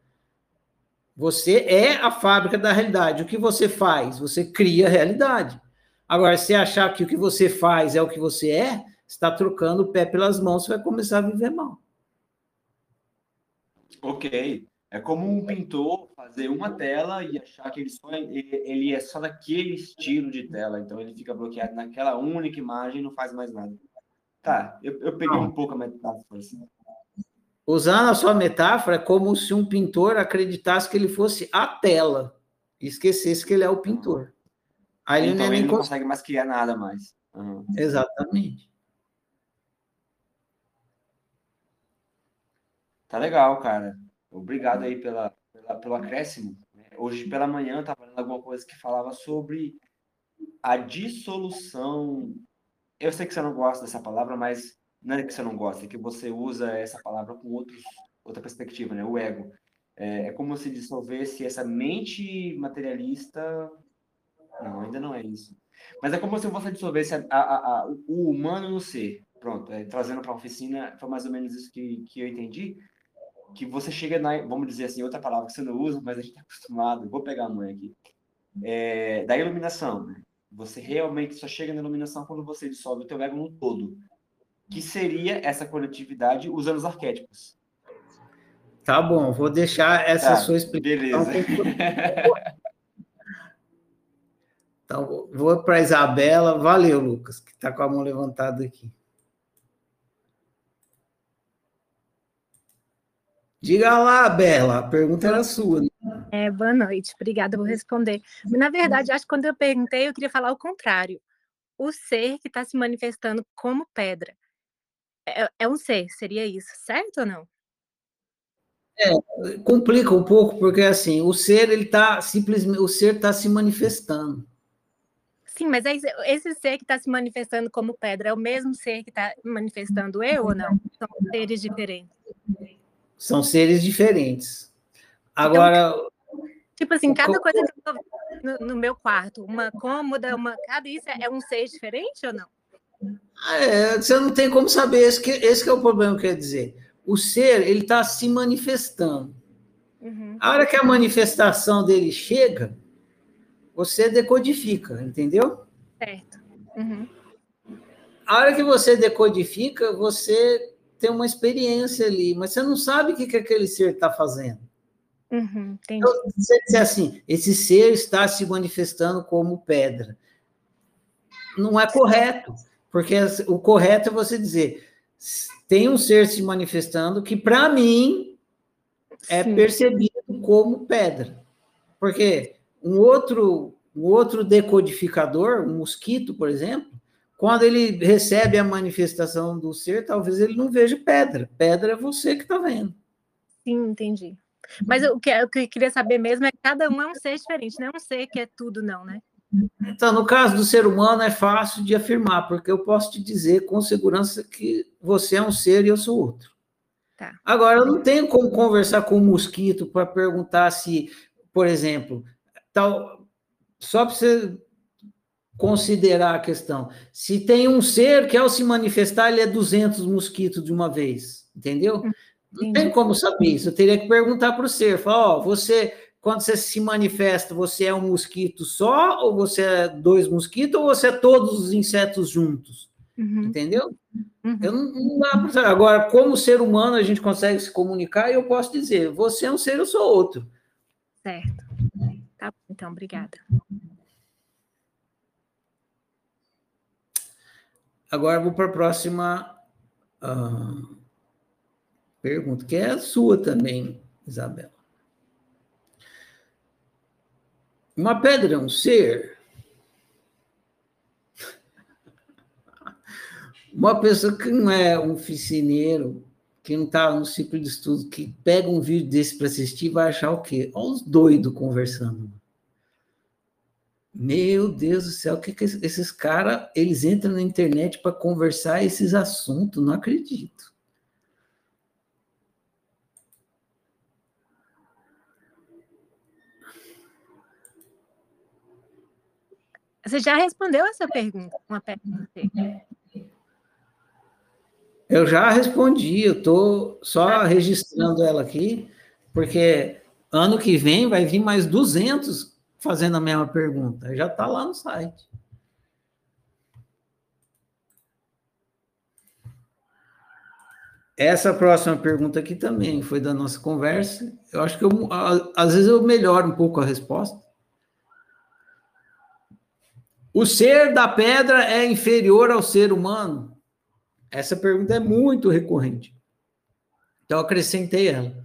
Você é a fábrica da realidade. O que você faz? Você cria a realidade. Agora, se achar que o que você faz é o que você é, está trocando o pé pelas mãos, você vai começar a viver mal. Ok. É como um pintor fazer uma tela e achar que ele, só, ele, ele é só daquele estilo de tela, então ele fica bloqueado naquela única imagem e não faz mais nada. Tá, eu, eu peguei um pouco a metáfora. Assim. Usando a sua metáfora, é como se um pintor acreditasse que ele fosse a tela e esquecesse que ele é o pintor. Aí então ele, ele não consegue mais criar nada mais. Uhum. Exatamente. Tá legal, cara. Obrigado aí pela, pela pelo acréscimo. Hoje pela manhã estava lendo alguma coisa que falava sobre a dissolução. Eu sei que você não gosta dessa palavra, mas não é que você não gosta, é que você usa essa palavra com outros, outra perspectiva, né? O ego. É, é como se dissolvesse essa mente materialista. Não, ainda não é isso. Mas é como se você dissolvesse a, a, a, o humano no ser. Pronto, é, trazendo para a oficina, foi mais ou menos isso que, que eu entendi que você chega na, vamos dizer assim, outra palavra que você não usa, mas a gente está acostumado, vou pegar a mãe aqui, é, da iluminação, né? Você realmente só chega na iluminação quando você dissolve o teu ego no todo, que seria essa coletividade usando os arquétipos. Tá bom, vou deixar essa tá, sua explicação. Beleza. então, vou para a Isabela. Valeu, Lucas, que está com a mão levantada aqui. Diga lá, Bela, a pergunta era sua. Né? É, boa noite, obrigada, vou responder. Na verdade, acho que quando eu perguntei, eu queria falar o contrário. O ser que está se manifestando como pedra é, é, um ser, seria isso, certo ou não? É, complica um pouco, porque assim, o ser, ele está simplesmente, o ser está se manifestando. Sim, mas é esse ser que está se manifestando como pedra é o mesmo ser que está manifestando eu ou não? São seres diferentes. São seres diferentes. Agora. Então, tipo assim, cada coisa que eu tô no, no, meu quarto, uma cômoda, uma. Cada isso é, é um ser diferente ou não? É, você não tem como saber, esse que, esse que é o problema, quer dizer. O ser, ele está se manifestando. Uhum. A hora que a manifestação dele chega, você decodifica, entendeu? Certo. Uhum. A hora que você decodifica, você tem uma experiência ali, mas você não sabe o que, que aquele ser está fazendo. Uhum, então, você dizer assim, esse ser está se manifestando como pedra. Não é correto, porque o correto é você dizer, tem um ser se manifestando que, para mim, é Sim. percebido como pedra. Porque um outro, um outro decodificador, um mosquito, por exemplo, quando ele recebe a manifestação do ser, talvez ele não veja pedra. Pedra é você que está vendo. Sim, entendi. Mas o que, o que eu queria saber mesmo é que cada um é um ser diferente, não é um ser que é tudo, não, né? Então, no caso do ser humano, é fácil de afirmar, porque eu posso te dizer com segurança que você é um ser e eu sou outro. Tá. Agora, eu não tenho como conversar com um mosquito para perguntar se, por exemplo, tal, só para você considerar a questão. Se tem um ser que, ao se manifestar, ele é 200 mosquitos de uma vez, entendeu? Hum, Não tem como saber isso. Eu teria que perguntar para o ser: falar, ó, você, quando você se manifesta, você é um mosquito só, ou você é dois mosquitos, ou você é todos os insetos juntos? Uhum. Entendeu? Uhum. Eu não, não dá. Agora, como ser humano, a gente consegue se comunicar e eu posso dizer: você é um ser, eu sou outro. Certo. Tá então, obrigada. Agora vou para a próxima uh, pergunta, que é a sua também, Isabela. Uma pedra é um ser? Uma pessoa que não é um oficineiro, que não está no ciclo de estudo, que pega um vídeo desse para assistir, vai achar o quê? Olha os doidos conversando. Meu Deus do céu, o que, que esses caras, eles entram na internet para conversar esses assuntos, não acredito. Você já respondeu essa pergunta? Uma pergunta. Eu já respondi, eu estou só registrando ela aqui, porque ano que vem vai vir mais 200 fazendo a mesma pergunta. Já está lá no site. Essa próxima pergunta aqui também foi da nossa conversa. Eu acho que eu, às vezes eu melhoro um pouco a resposta. O ser da pedra é inferior ao ser humano? Essa pergunta é muito recorrente. Então, eu acrescentei ela.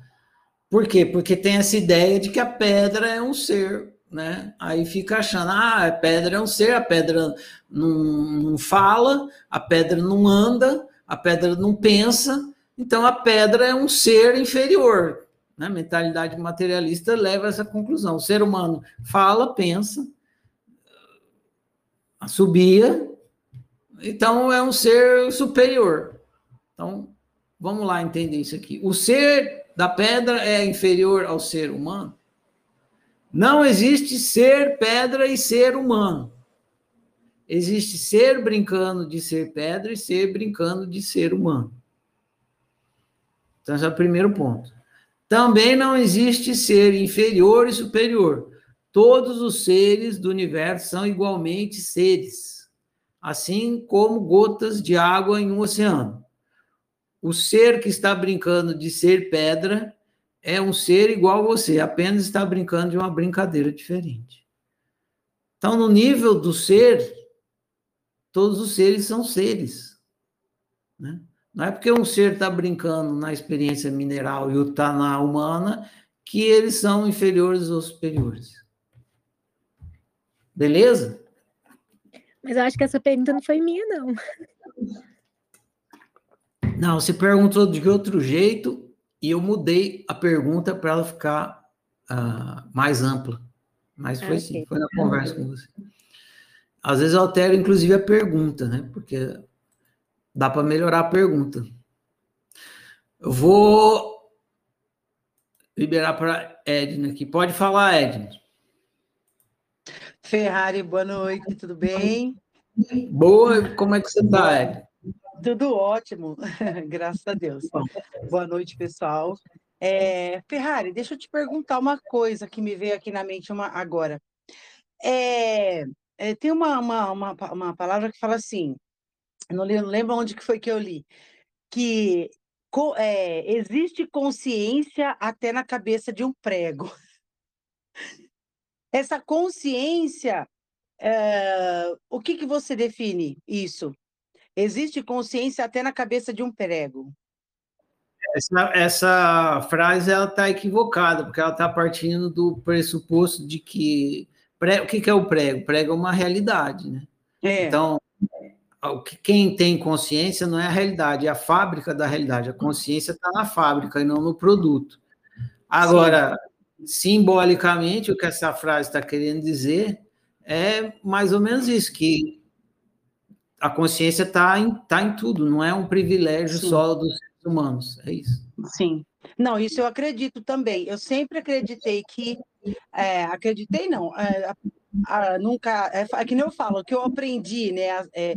Por quê? Porque tem essa ideia de que a pedra é um ser né? Aí fica achando, ah, a pedra é um ser, a pedra não, não fala, a pedra não anda, a pedra não pensa, então a pedra é um ser inferior. Né? Mentalidade materialista leva a essa conclusão. O ser humano fala, pensa, subia, então é um ser superior. Então, vamos lá entender isso aqui. O ser da pedra é inferior ao ser humano? Não existe ser pedra e ser humano. Existe ser brincando de ser pedra e ser brincando de ser humano. Então, esse é o primeiro ponto. Também não existe ser inferior e superior. Todos os seres do universo são igualmente seres, assim como gotas de água em um oceano. O ser que está brincando de ser pedra é um ser igual a você, apenas está brincando de uma brincadeira diferente. Então, no nível do ser, todos os seres são seres. Né? Não é porque um ser está brincando na experiência mineral e o está na humana que eles são inferiores ou superiores. Beleza? Mas eu acho que essa pergunta não foi minha, não. Não, você perguntou de outro jeito e eu mudei a pergunta para ela ficar uh, mais ampla. Mas foi assim, foi na conversa com você. Às vezes eu altero, inclusive, a pergunta, né? Porque dá para melhorar a pergunta. Eu vou liberar para Edna aqui. Pode falar, Edna. Ferrari, boa noite, tudo bem? Boa, como é que você está, Edna? Tudo ótimo, graças a Deus. Boa noite, pessoal. É, Ferrari, deixa eu te perguntar uma coisa que me veio aqui na mente uma, agora. É, é, tem uma, uma, uma, uma, palavra que fala assim, não, não lembro onde que foi que eu li, que co, é, existe consciência até na cabeça de um prego. Essa consciência, é, o que, que você define isso? Existe consciência até na cabeça de um prego. Essa, essa frase ela está equivocada, porque ela está partindo do pressuposto de que o que, que é o prego? O prego é uma realidade, né? É. Então, quem tem consciência não é a realidade, é a fábrica da realidade. A consciência está na fábrica e não no produto. Agora, Sim. simbolicamente, o que essa frase está querendo dizer é mais ou menos isso, que a consciência está em, tá em tudo, não é um privilégio Sim. só dos seres humanos, é isso. Sim. Não, isso eu acredito também. Eu sempre acreditei que. É, acreditei, não. É, a, nunca. É, é, que nem eu falo, que eu aprendi, né? É,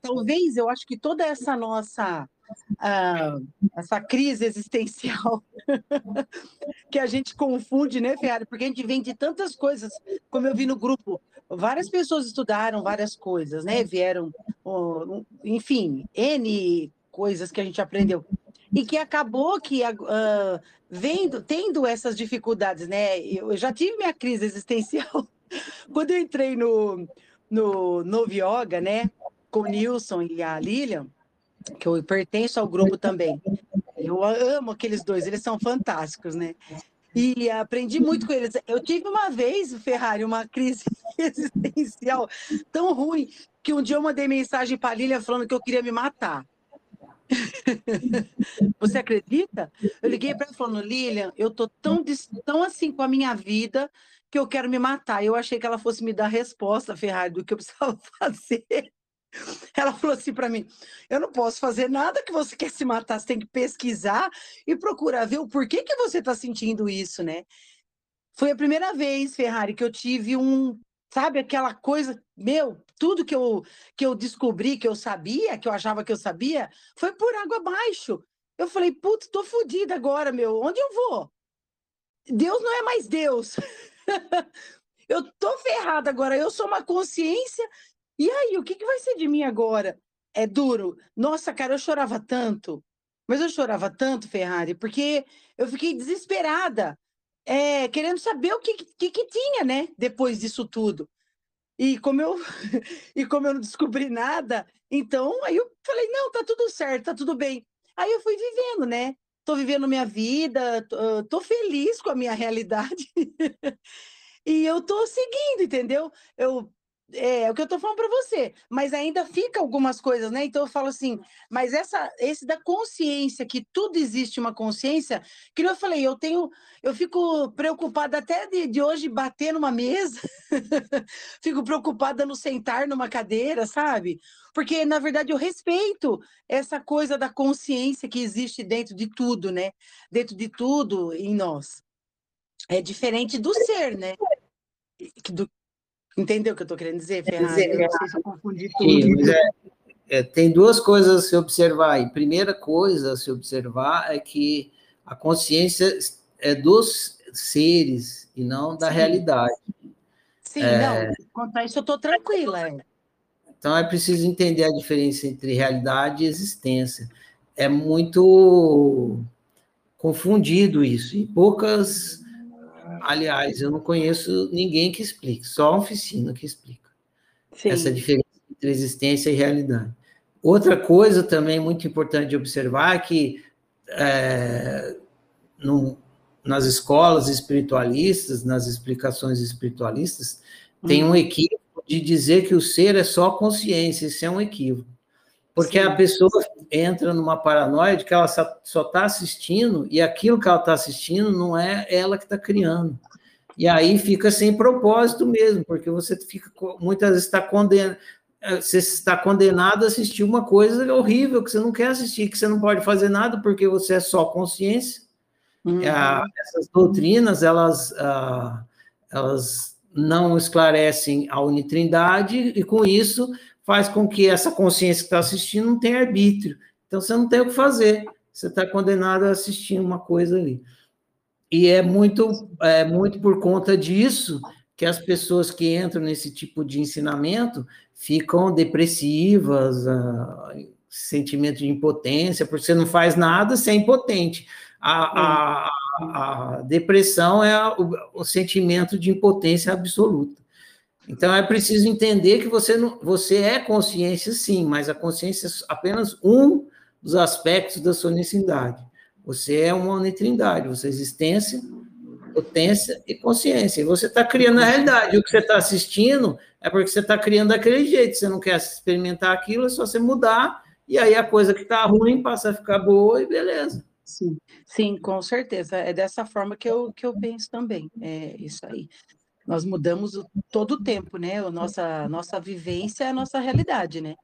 talvez eu acho que toda essa nossa uh, essa crise existencial que a gente confunde, né, Ferrari? Porque a gente vem de tantas coisas, como eu vi no grupo, várias pessoas estudaram várias coisas, né? Vieram, uh, enfim, N coisas que a gente aprendeu. E que acabou que, uh, vendo, tendo essas dificuldades, né? Eu já tive minha crise existencial quando eu entrei no, no Novo Yoga, né? Com o Nilson e a Lilian, que eu pertenço ao grupo também. Eu amo aqueles dois, eles são fantásticos, né? E aprendi muito com eles. Eu tive uma vez, Ferrari, uma crise existencial tão ruim que um dia eu mandei mensagem para a Lilian falando que eu queria me matar. Você acredita? Eu liguei para ela falando, Lilian, eu tô tão, tão assim com a minha vida que eu quero me matar. Eu achei que ela fosse me dar resposta, Ferrari, do que eu precisava fazer. Ela falou assim para mim: eu não posso fazer nada que você quer se matar, você tem que pesquisar e procurar ver o porquê que você está sentindo isso, né? Foi a primeira vez, Ferrari, que eu tive um, sabe, aquela coisa, meu, tudo que eu, que eu descobri, que eu sabia, que eu achava que eu sabia, foi por água abaixo. Eu falei, putz, tô fodida agora, meu, onde eu vou? Deus não é mais Deus. eu tô ferrada agora, eu sou uma consciência e aí, o que, que vai ser de mim agora? É duro. Nossa, cara, eu chorava tanto. Mas eu chorava tanto, Ferrari, porque eu fiquei desesperada, é, querendo saber o que, que, que tinha, né? Depois disso tudo. E como eu e como eu não descobri nada, então aí eu falei, não, tá tudo certo, tá tudo bem. Aí eu fui vivendo, né? Tô vivendo minha vida, tô, tô feliz com a minha realidade. e eu tô seguindo, entendeu? Eu é, é o que eu estou falando para você, mas ainda fica algumas coisas, né? Então eu falo assim, mas essa, esse da consciência, que tudo existe uma consciência, que eu falei, eu tenho, eu fico preocupada até de, de hoje bater numa mesa, fico preocupada no sentar numa cadeira, sabe? Porque, na verdade, eu respeito essa coisa da consciência que existe dentro de tudo, né? Dentro de tudo em nós. É diferente do ser, né? Do, Entendeu o que eu estou querendo dizer, Ferrari? Eu não sei se eu confundi tudo. Sim, é, é, tem duas coisas a se observar. E primeira coisa a se observar é que a consciência é dos seres e não da Sim. realidade. Sim, é, não, quanto a isso eu estou tranquila. Então é preciso entender a diferença entre realidade e existência. É muito confundido isso. E poucas Aliás, eu não conheço ninguém que explique, só a oficina que explica Sim. essa diferença entre existência e realidade. Outra coisa também muito importante de observar é que é, no, nas escolas espiritualistas, nas explicações espiritualistas, tem um equívoco de dizer que o ser é só consciência, isso é um equívoco. Porque Sim. a pessoa entra numa paranoia de que ela só está assistindo e aquilo que ela está assistindo não é ela que está criando. E aí fica sem propósito mesmo, porque você fica muitas vezes está condenado, eh, você está condenado a assistir uma coisa horrível que você não quer assistir, que você não pode fazer nada porque você é só consciência. Uhum. essas doutrinas elas, ah, elas não esclarecem a unitrindade e com isso faz com que essa consciência que está assistindo não tenha arbítrio. Então você não tem o que fazer. Você está condenado a assistir uma coisa ali. E é muito, é muito por conta disso que as pessoas que entram nesse tipo de ensinamento ficam depressivas, uh, sentimento de impotência, porque você não faz nada, você é impotente. A, a, a depressão é o, o sentimento de impotência absoluta. Então é preciso entender que você, não, você é consciência, sim, mas a consciência é apenas um dos aspectos da sua unicidade. Você é uma unitrindade, você é existência, potência e consciência. E você está criando a realidade. O que você está assistindo é porque você está criando daquele jeito. Você não quer experimentar aquilo, é só você mudar, e aí a coisa que está ruim passa a ficar boa e beleza. Sim, sim, com certeza. É dessa forma que eu, que eu penso também. É isso aí. Nós mudamos o, todo o tempo, né? A nossa, nossa vivência é a nossa realidade, né?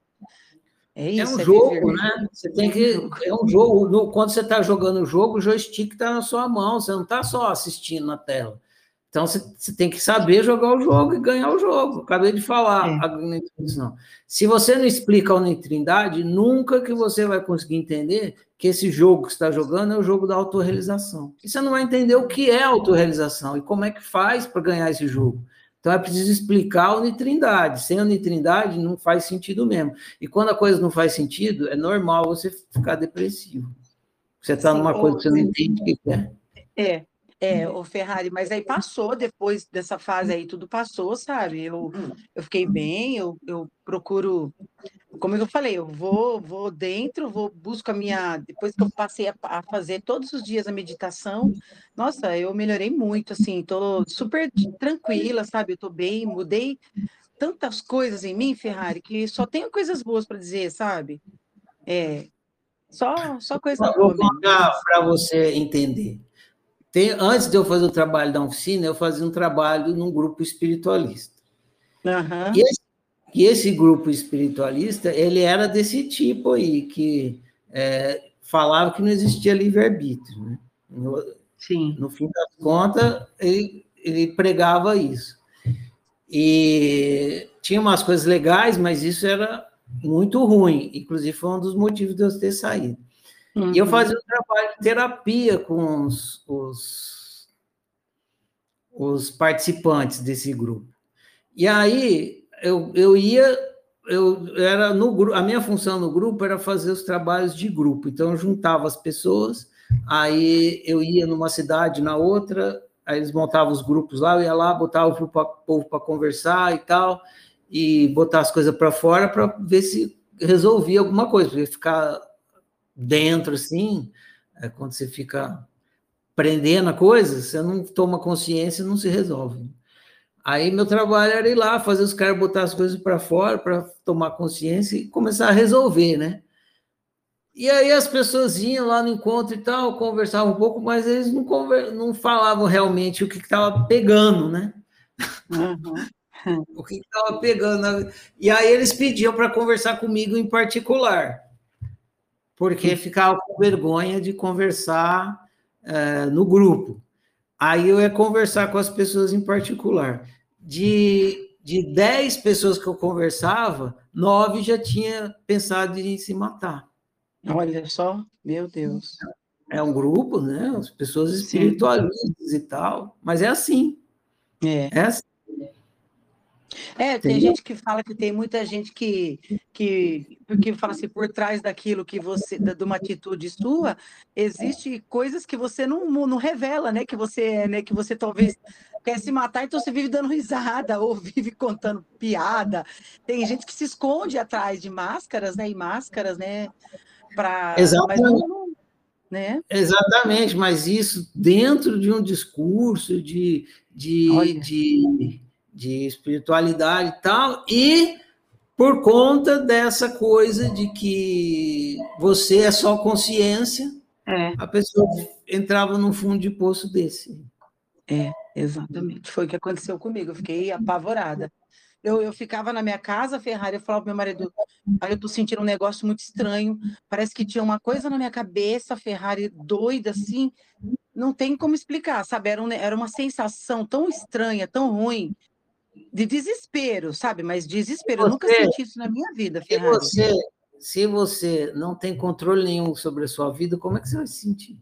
É, isso, é um é jogo, viver. né? Você tem que. É um jogo. Quando você está jogando o jogo, o joystick está na sua mão, você não está só assistindo na tela. Então você, tem que saber jogar o jogo e ganhar o jogo. Acabei de falar É. a. Se você não explica a Unitrindade, nunca que você vai conseguir entender que esse jogo que você está jogando é o jogo da autorrealização. E você não vai entender o que é autorrealização e como é que faz para ganhar esse jogo. Então é preciso explicar a Unitrindade. Sem a Unitrindade não faz sentido mesmo. E quando a coisa não faz sentido, é normal você ficar depressivo. Você está numa coisa que você não entende o que é. É, é, o Ferrari, mas aí passou, depois dessa fase aí, tudo passou, sabe? Eu, eu fiquei bem, eu, eu procuro, como eu falei, eu vou, vou dentro, vou, busco a minha, depois que eu passei a, a fazer todos os dias a meditação, nossa, eu melhorei muito, assim, tô super tranquila, sabe? Eu tô bem, mudei tantas coisas em mim, Ferrari, que só tenho coisas boas para dizer, sabe? É, só, só coisa Vou boa contar para você entender. Tem- antes de eu fazer o trabalho da oficina, eu fazia um trabalho num grupo espiritualista. Aham, E esse, e esse grupo espiritualista, ele era desse tipo aí, que é, falava que não existia livre-arbítrio. Né? No, sim. no fim das contas, ele, ele pregava isso. E tinha umas coisas legais, mas isso era muito ruim. Inclusive, foi um dos motivos de eu ter saído. E eu Uhum. fazia um trabalho de terapia com os, os, os participantes desse grupo. E aí eu, eu ia, eu era no a minha função no grupo era fazer os trabalhos de grupo. Então eu juntava as pessoas, aí eu ia numa cidade, na outra, aí eles montavam os grupos lá, eu ia lá, botava o povo para conversar e tal, e botar as coisas para fora para ver se resolvia alguma coisa, porque ficar dentro assim, é, quando você fica prendendo a coisa, você não toma consciência e não se resolve. Aí meu trabalho era ir lá, fazer os caras botar as coisas para fora, para tomar consciência e começar a resolver, né? E aí as pessoas iam lá no encontro e tal, conversavam um pouco, mas eles não, conver... não falavam realmente o que estava pegando, né? Uhum. O que estava pegando. E aí eles pediam para conversar comigo em particular porque ficava com vergonha de conversar é, no grupo. Aí eu ia conversar com as pessoas em particular. De, de dez pessoas que eu conversava, nove já tinha pensado em se matar. Olha só, meu Deus. É um grupo, né? As pessoas espiritualistas e tal, mas é assim. É. É assim. É, tem gente que fala que tem muita gente que, que, que fala assim, por trás daquilo que você, de uma atitude sua, existe coisas que você não, não revela, né? Que você, né? Que você talvez quer se matar, então você vive dando risada ou vive contando piada. Tem gente que se esconde atrás de máscaras, né? E máscaras, né? Pra, Exatamente. Mas não, né? Exatamente, mas isso dentro de um discurso de, de, de, de espiritualidade e tal, e por conta dessa coisa de que você é só consciência, é. a pessoa entrava num fundo de poço desse. É, exatamente. Foi o que aconteceu comigo. Eu fiquei apavorada. Eu, eu ficava na minha casa, Ferrari, eu falava pro meu marido, aí eu tô sentindo um negócio muito estranho, parece que tinha uma coisa na minha cabeça, Ferrari, doida, assim, não tem como explicar, sabe? Era, um, era uma sensação tão estranha, tão ruim, de desespero, sabe? Mas desespero, eu nunca senti isso na minha vida, Ferrari. Se você, se você não tem controle nenhum sobre a sua vida, como é que você vai se sentir?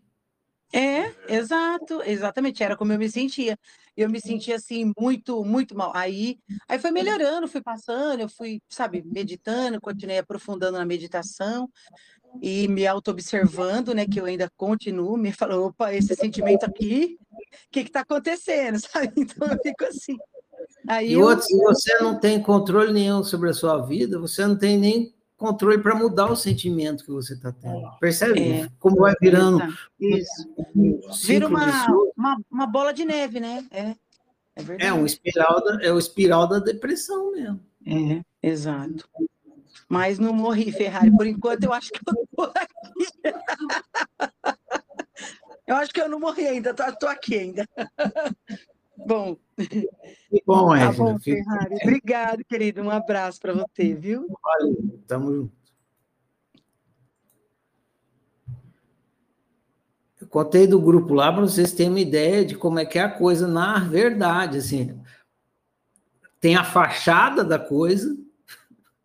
É, exato, exatamente, era como eu me sentia. Eu me sentia assim muito, muito mal. Aí, aí foi melhorando, fui passando, eu fui, sabe, meditando, continuei aprofundando na meditação e me auto-observando, né, que eu ainda continuo, me falou, opa, esse sentimento aqui, o que que tá acontecendo, sabe? Então eu fico assim. Aí e eu... outro, se você não tem controle nenhum sobre a sua vida, você não tem nem controle para mudar o sentimento que você está tendo. Percebe É, como vai virando isso. um Vira uma, uma, uma bola de neve, né? É, é verdade. É um espiral da, é o espiral da depressão mesmo. É, exato. Mas não morri, Ferrari. Por enquanto, eu acho que eu tô aqui. Eu acho que eu não morri ainda, tô aqui ainda. Bom, Que bom, tá Égida. bom, Fico- Ferrari. Obrigado, querido. Um abraço para você, viu? Valeu, tamo junto. Eu contei do grupo lá para vocês terem uma ideia de como é que é a coisa na verdade, assim. Tem a fachada da coisa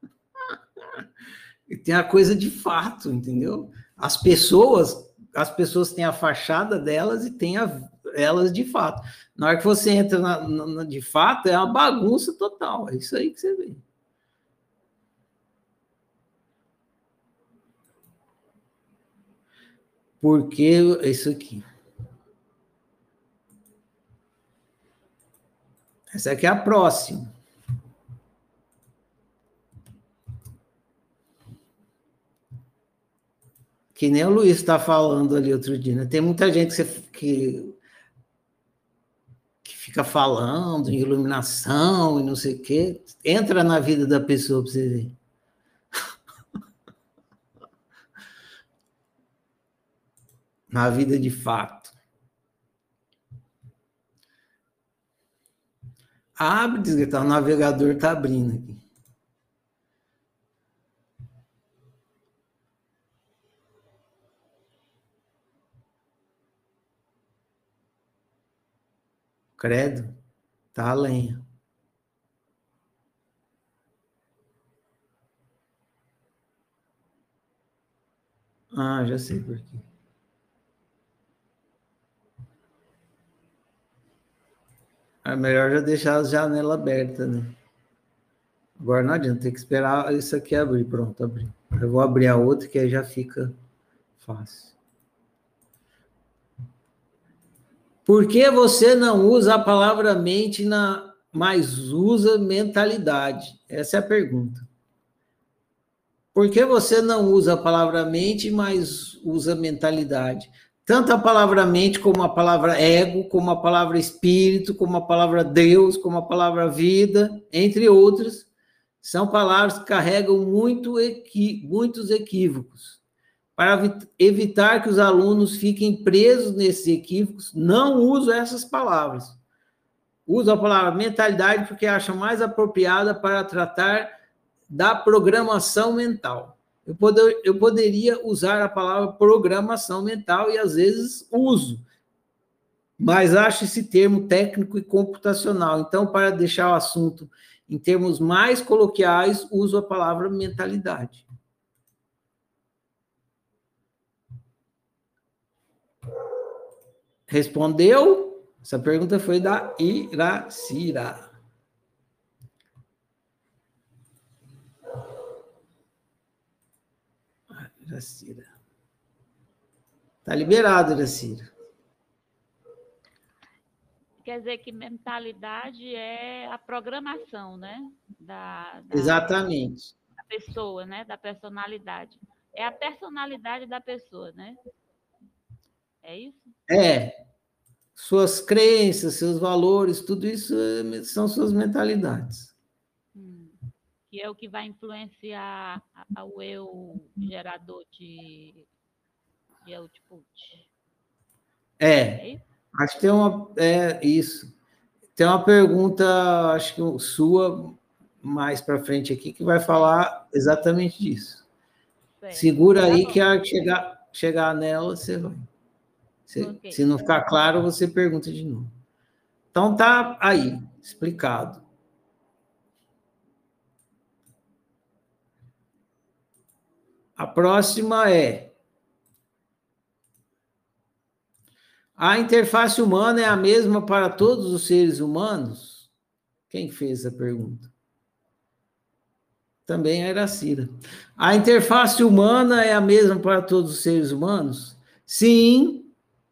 e tem a coisa de fato, entendeu? As pessoas, as pessoas têm a fachada delas e têm a, elas de fato. Na hora que você entra na, na, de fato, é uma bagunça total. É isso aí que você vê. Porque isso aqui. Essa aqui é a próxima. Que nem o Luiz está falando ali outro dia. Né? Tem muita gente que, que, que fica falando em iluminação e não sei o quê. Entra na vida da pessoa para você ver. na vida de fato. Abre, tá, o navegador está abrindo aqui. Credo, tá a lenha. Ah, já sei por quê. É melhor já deixar a janela aberta, né? Agora não adianta, tem que esperar isso aqui abrir. Pronto, abrir. Eu vou abrir a outra que aí já fica fácil. Por que você não usa a palavra mente, na, mas usa mentalidade? Essa é a pergunta. Por que você não usa a palavra mente, mas usa mentalidade? Tanto a palavra mente, como a palavra ego, como a palavra espírito, como a palavra Deus, como a palavra vida, entre outras, são palavras que carregam muito equi muitos equívocos. Para evitar que os alunos fiquem presos nesses equívocos, não uso essas palavras. Uso a palavra mentalidade porque acho mais apropriada para tratar da programação mental. Eu, poder, eu poderia usar a palavra programação mental e às vezes uso, mas acho esse termo técnico e computacional. Então, para deixar o assunto em termos mais coloquiais, uso a palavra mentalidade. Respondeu? Essa pergunta foi da Iracira. Iracira. Está liberado, Iracira. Quer dizer que mentalidade é a programação, né? Da, da, Exatamente. Da pessoa, né? Da personalidade. É a personalidade da pessoa, né? É isso? É. Suas crenças, seus valores, tudo isso são suas mentalidades que é o que vai influenciar o eu gerador de, de output. É, é acho que tem uma. É isso. Tem uma pergunta, acho que sua mais para frente aqui, que vai falar exatamente disso. Segura tá aí que a chegar, chegar nela, você vai. Se, okay. se não ficar claro, você pergunta de novo. Então tá aí, explicado. A próxima é: a interface humana é a mesma para todos os seres humanos? Quem fez essa pergunta? Também era Cira. A interface humana é a mesma para todos os seres humanos? Sim,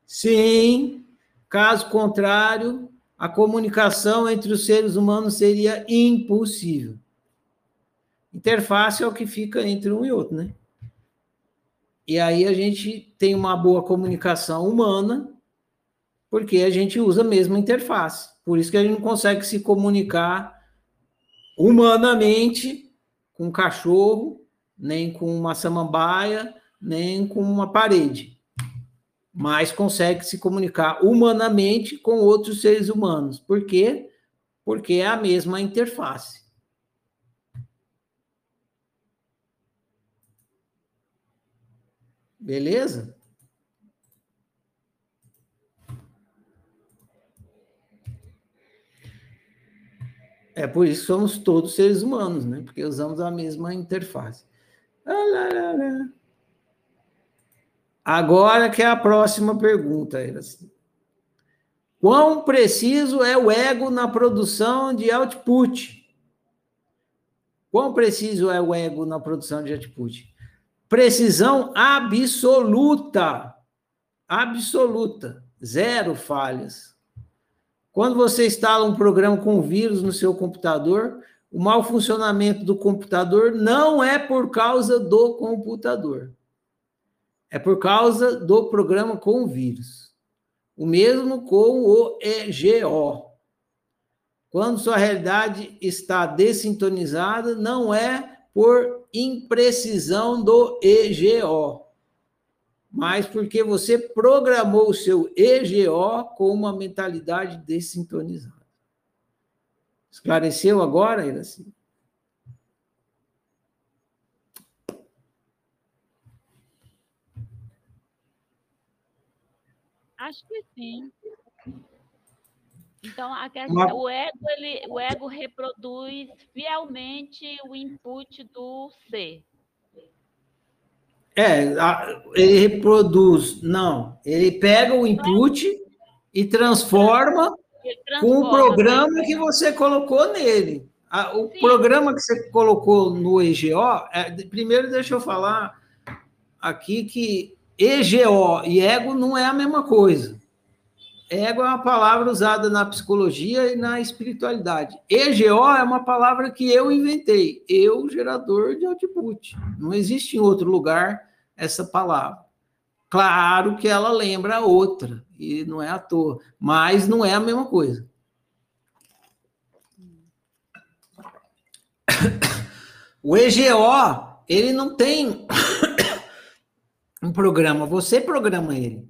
sim. Caso contrário, a comunicação entre os seres humanos seria impossível. Interface é o que fica entre um e outro, né? E aí a gente tem uma boa comunicação humana, porque a gente usa a mesma interface. Por isso que a gente não consegue se comunicar humanamente com um cachorro, nem com uma samambaia, nem com uma parede mas consegue se comunicar humanamente com outros seres humanos. Por quê? Porque é a mesma interface. Beleza? É por isso que somos todos seres humanos, né? Porque usamos a mesma interface. Ah, lá, lá, lá. Agora que é a próxima pergunta. Quão preciso é o ego na produção de output? Quão preciso é o ego na produção de output? Precisão absoluta. Absoluta. Zero falhas. Quando você instala um programa com vírus no seu computador, o mau funcionamento do computador não é por causa do computador. É por causa do programa com vírus. O mesmo com o EGO. Quando sua realidade está dessintonizada, não é por imprecisão do EGO, mas porque você programou o seu EGO com uma mentalidade dessintonizada. Esclareceu agora, Iraci? Acho que sim. Então, questão, Uma... o, ego, ele, o ego reproduz fielmente o input do ser. É, ele reproduz, não, ele pega o input e transforma, transforma com o programa que você colocou nele. O Sim. programa que você colocou no EGO, é, primeiro deixa eu falar aqui que EGO e ego não é a mesma coisa. Ego é uma palavra usada na psicologia e na espiritualidade. EGO é uma palavra que eu inventei. Eu, gerador de output. Não existe em outro lugar essa palavra. Claro que ela lembra outra, e não é à toa, mas não é a mesma coisa. O EGO, ele não tem um programa, você programa ele.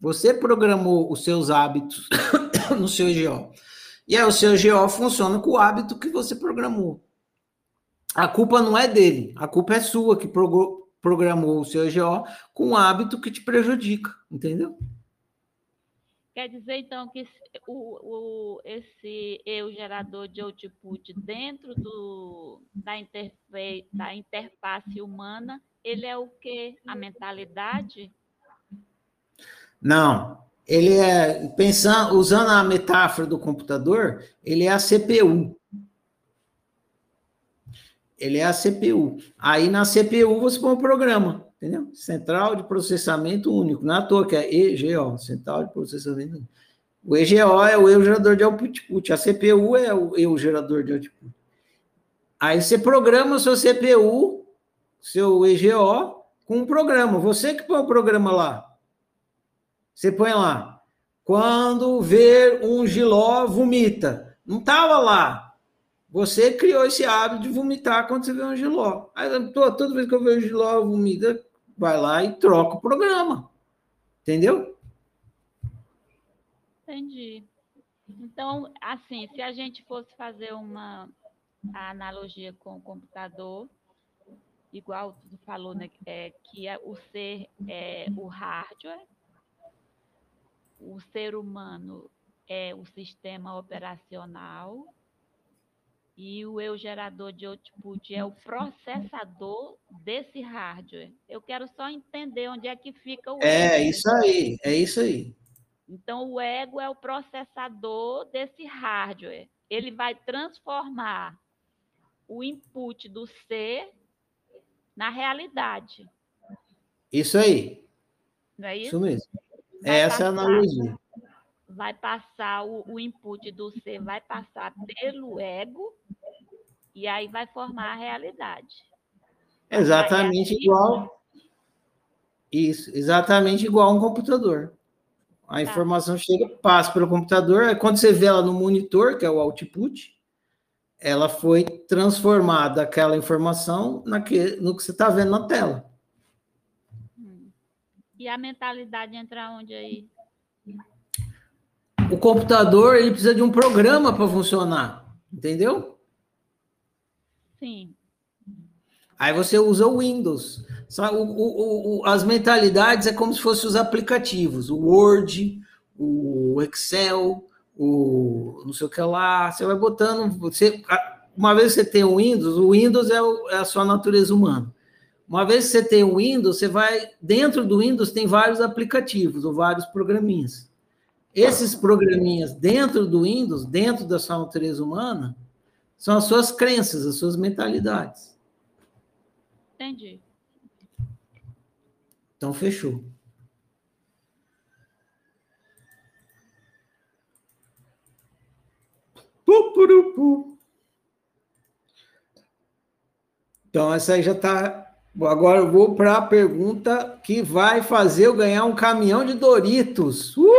Você programou os seus hábitos no seu GO. E aí o seu GO funciona com o hábito que você programou. A culpa não é dele, a culpa é sua que programou o seu GO com um hábito que te prejudica, entendeu? Quer dizer, então, que o, o, esse eu gerador de output dentro do, da, interface, da interface humana, ele é o que? A mentalidade? Não, ele é pensando, usando a metáfora do computador, ele é a CPU. Ele é a CPU. Aí na CPU você põe o programa, entendeu? Central de processamento único. Não é toa que é EGO, Central de processamento único. O EGO é o eu gerador de output. A CPU é o eu gerador de output. Aí você programa o seu CPU, seu EGO, com um programa. Você que põe o programa lá. Você põe lá. Quando ver um giló, vomita. Não estava lá. Você criou esse hábito de vomitar quando você vê um giló. Aí, toda vez que eu vejo giló, vomita, vai lá e troca o programa. Entendeu? Entendi. Então, assim, se a gente fosse fazer uma analogia com o computador, igual tu falou, né, é, que é, o ser é o hardware, o ser humano é o sistema operacional e o eu gerador de output é o processador desse hardware. Eu quero só entender onde é que fica o É ego. isso aí, é isso aí. Então o ego é o processador desse hardware. Ele vai transformar o input do ser na realidade. Isso aí. Não é isso? Isso mesmo. Essa é a analogia. Vai passar o, o input do ser, vai passar pelo ego, e aí vai formar a realidade. Exatamente igual. Isso, exatamente igual a um computador. A tá. informação chega, passa pelo computador, aí quando você vê ela no monitor, que é o output, ela foi transformada aquela informação naque, no que você está vendo na tela. E a mentalidade entra onde aí? O computador ele precisa de um programa para funcionar, entendeu? Sim. Aí você usa o Windows. O, o, o, as mentalidades é como se fossem os aplicativos, o Word, o Excel, o não sei o que lá, você vai botando, você, uma vez que você tem o Windows, o Windows é, o, é a sua natureza humana. Uma vez que você tem o Windows, você vai, dentro do Windows tem vários aplicativos ou vários programinhas. Esses programinhas dentro do Windows, dentro da sua natureza humana, são as suas crenças, as suas mentalidades. Entendi. Então, fechou. Então, essa aí já está. Agora eu vou para a pergunta que vai fazer eu ganhar um caminhão de Doritos. Uhul!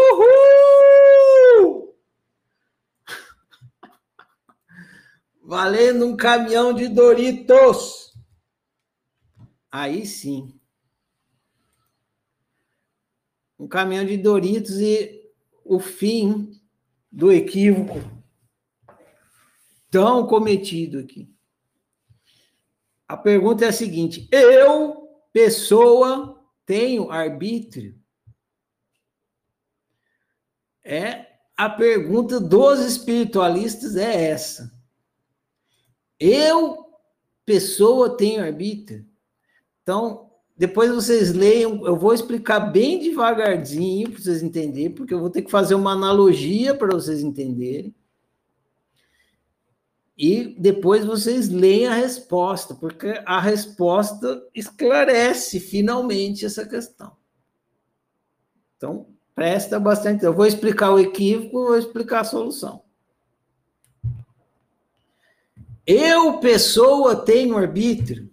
Valendo um caminhão de Doritos. Aí sim. Um caminhão de Doritos e o fim do equívoco tão cometido aqui. A pergunta é a seguinte: eu, pessoa, tenho arbítrio? É a pergunta dos espiritualistas é essa. Eu, pessoa, tenho arbítrio? Então, depois vocês leiam, eu vou explicar bem devagarzinho para vocês entenderem, porque eu vou ter que fazer uma analogia para vocês entenderem. E depois vocês leem a resposta, porque a resposta esclarece finalmente essa questão. Então, presta bastante. Eu vou explicar o equívoco, vou explicar a solução. Eu, pessoa, tenho arbítrio.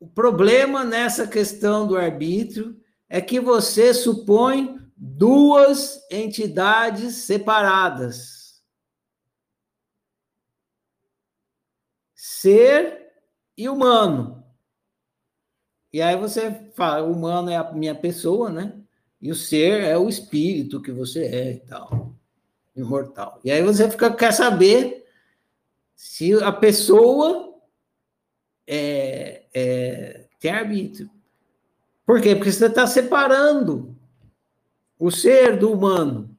O problema nessa questão do arbítrio é que você supõe duas entidades separadas. Ser e humano. E aí você fala, o humano é a minha pessoa, né? E o ser é o espírito que você é e tal, imortal. E aí você fica, quer saber se a pessoa é, é, tem arbítrio. Por quê? Porque você está separando o ser do humano.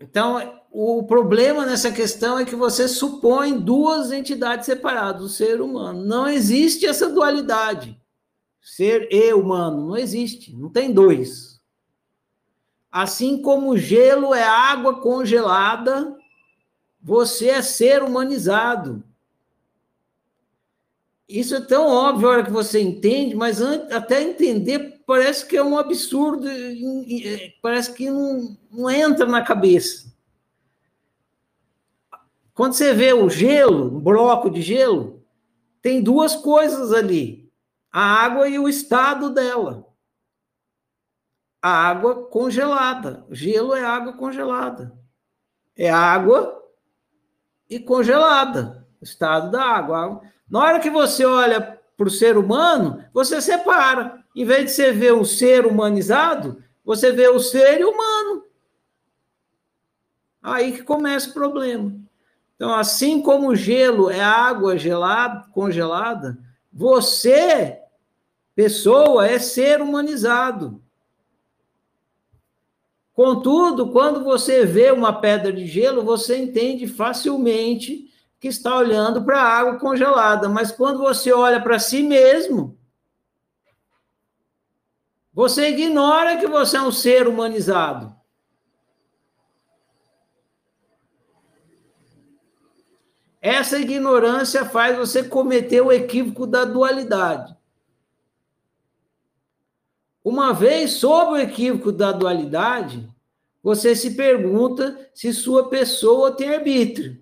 Então, o problema nessa questão é que você supõe duas entidades separadas, o ser humano. Não existe essa dualidade. Ser e humano, não existe, não tem dois. Assim como gelo é água congelada, você é ser humanizado. Isso é tão óbvio a hora que você entende, mas até entender parece que é um absurdo, parece que não, não entra na cabeça. Quando você vê o gelo, um bloco de gelo, tem duas coisas ali: a água e o estado dela. A água congelada. Gelo é água congelada. É água e congelada. O estado da água. Na hora que você olha para o ser humano, você separa. Em vez de você ver o ser humanizado, você vê o ser humano. Aí que começa o problema. Então, assim como o gelo é água gelada, congelada, você, pessoa, é ser humanizado. Contudo, quando você vê uma pedra de gelo, você entende facilmente que está olhando para a água congelada, mas quando você olha para si mesmo, você ignora que você é um ser humanizado. Essa ignorância faz você cometer o equívoco da dualidade. Uma vez sobre o equívoco da dualidade, você se pergunta se sua pessoa tem arbítrio.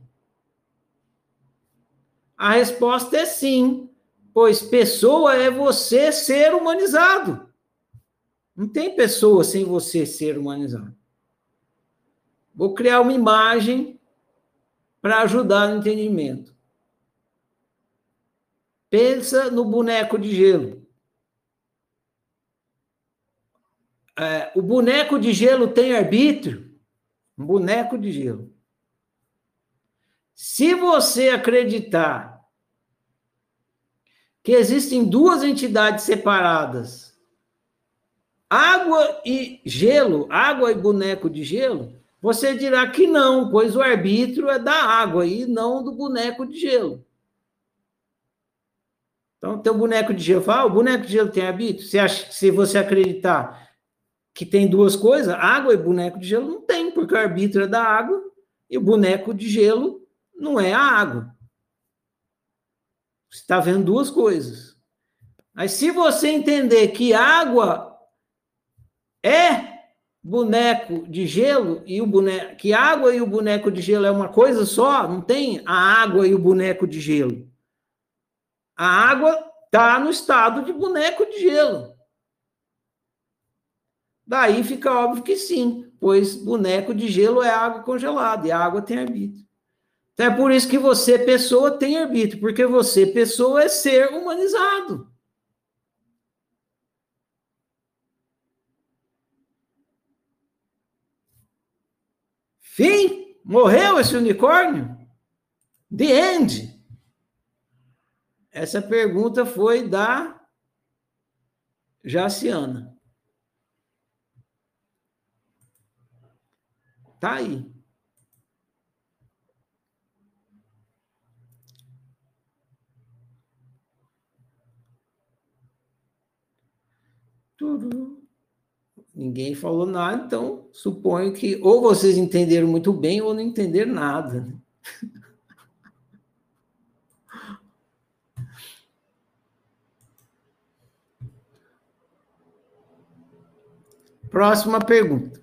A resposta é sim, pois pessoa é você ser humanizado. Não tem pessoa sem você ser humanizado. Vou criar uma imagem para ajudar no entendimento. Pensa no boneco de gelo. É, o boneco de gelo tem arbítrio? Um boneco de gelo. Se você acreditar que existem duas entidades separadas água e gelo, água e boneco de gelo, você dirá que não, pois o arbítrio é da água e não do boneco de gelo. Então, tem o boneco de gelo. Fala, ah, o boneco de gelo tem arbítrio? Se, se você acreditar que tem duas coisas, água e boneco de gelo não tem, porque o arbítrio é da água e o boneco de gelo não é a água. Você está vendo duas coisas. Mas se você entender que água é boneco de gelo e o boneco, que água e o boneco de gelo é uma coisa só, não tem a água e o boneco de gelo. A água está no estado de boneco de gelo. Daí fica óbvio que sim, pois boneco de gelo é água congelada e a água tem arbítrio. Então é por isso que você, pessoa, tem arbítrio, porque você, pessoa, é ser humanizado. Fim? Morreu esse unicórnio? The end. Essa pergunta foi da Jaciana. Tá aí. Tudo. Ninguém falou nada, então suponho que ou vocês entenderam muito bem ou não entenderam nada. Né? Próxima pergunta.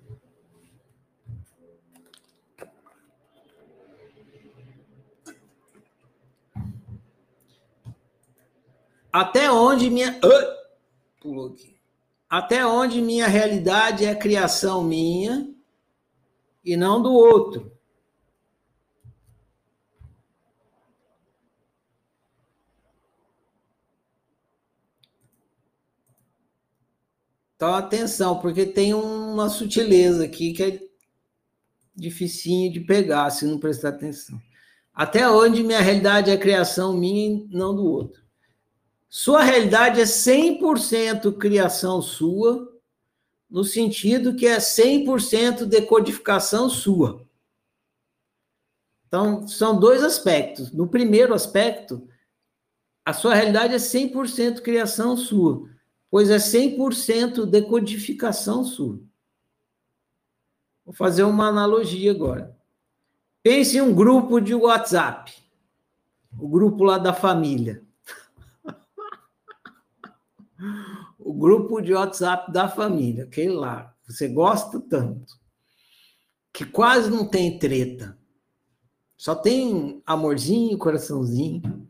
Até onde minha. pulou aqui até onde minha realidade é criação minha e não do outro. Então, atenção, porque tem uma sutileza aqui que é dificinho de pegar se não prestar atenção. Até onde minha realidade é criação minha e não do outro. Sua realidade é 100% criação sua, no sentido que é 100% decodificação sua. Então, são dois aspectos. No primeiro aspecto, a sua realidade é 100% criação sua, pois é 100% decodificação sua. Vou fazer uma analogia agora. Pense em um grupo de WhatsApp, o grupo lá da família o grupo de WhatsApp da família, aquele lá, você gosta tanto, que quase não tem treta, só tem amorzinho, coraçãozinho.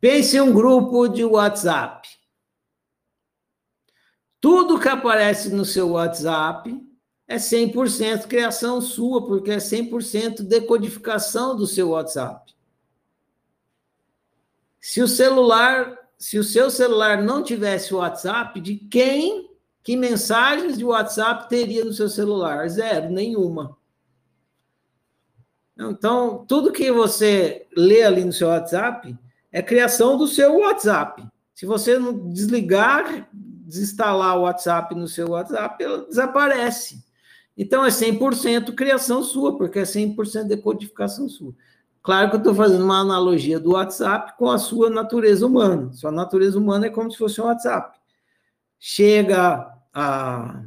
Pense em um grupo de WhatsApp. Tudo que aparece no seu WhatsApp é 100% criação sua, porque é 100% decodificação do seu WhatsApp. Se o celular se o seu celular não tivesse WhatsApp, de quem, que mensagens de WhatsApp teria no seu celular? Zero, nenhuma. Então, tudo que você lê ali no seu WhatsApp é criação do seu WhatsApp. Se você não desligar, desinstalar o WhatsApp no seu WhatsApp, ela desaparece. Então, é 100% criação sua, porque é 100% decodificação sua. Claro que eu estou fazendo uma analogia do WhatsApp com a sua natureza humana. Sua natureza humana é como se fosse um WhatsApp. Chega a.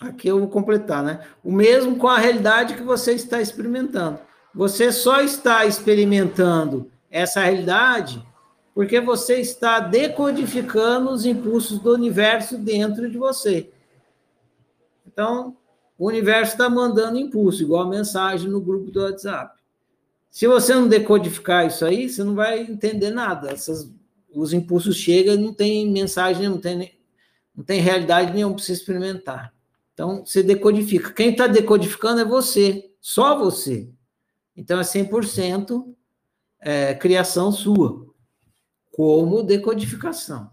Aqui eu vou completar, né? O mesmo com a realidade que você está experimentando. Você só está experimentando essa realidade porque você está decodificando os impulsos do universo dentro de você. Então, o universo está mandando impulso, igual a mensagem no grupo do WhatsApp. Se você não decodificar isso aí, você não vai entender nada. Essas, os impulsos chegam, não tem mensagem, não tem, não tem realidade nenhuma para você experimentar. Então, você decodifica. Quem está decodificando é você, só você. Então, é 100% é, criação sua, como decodificação.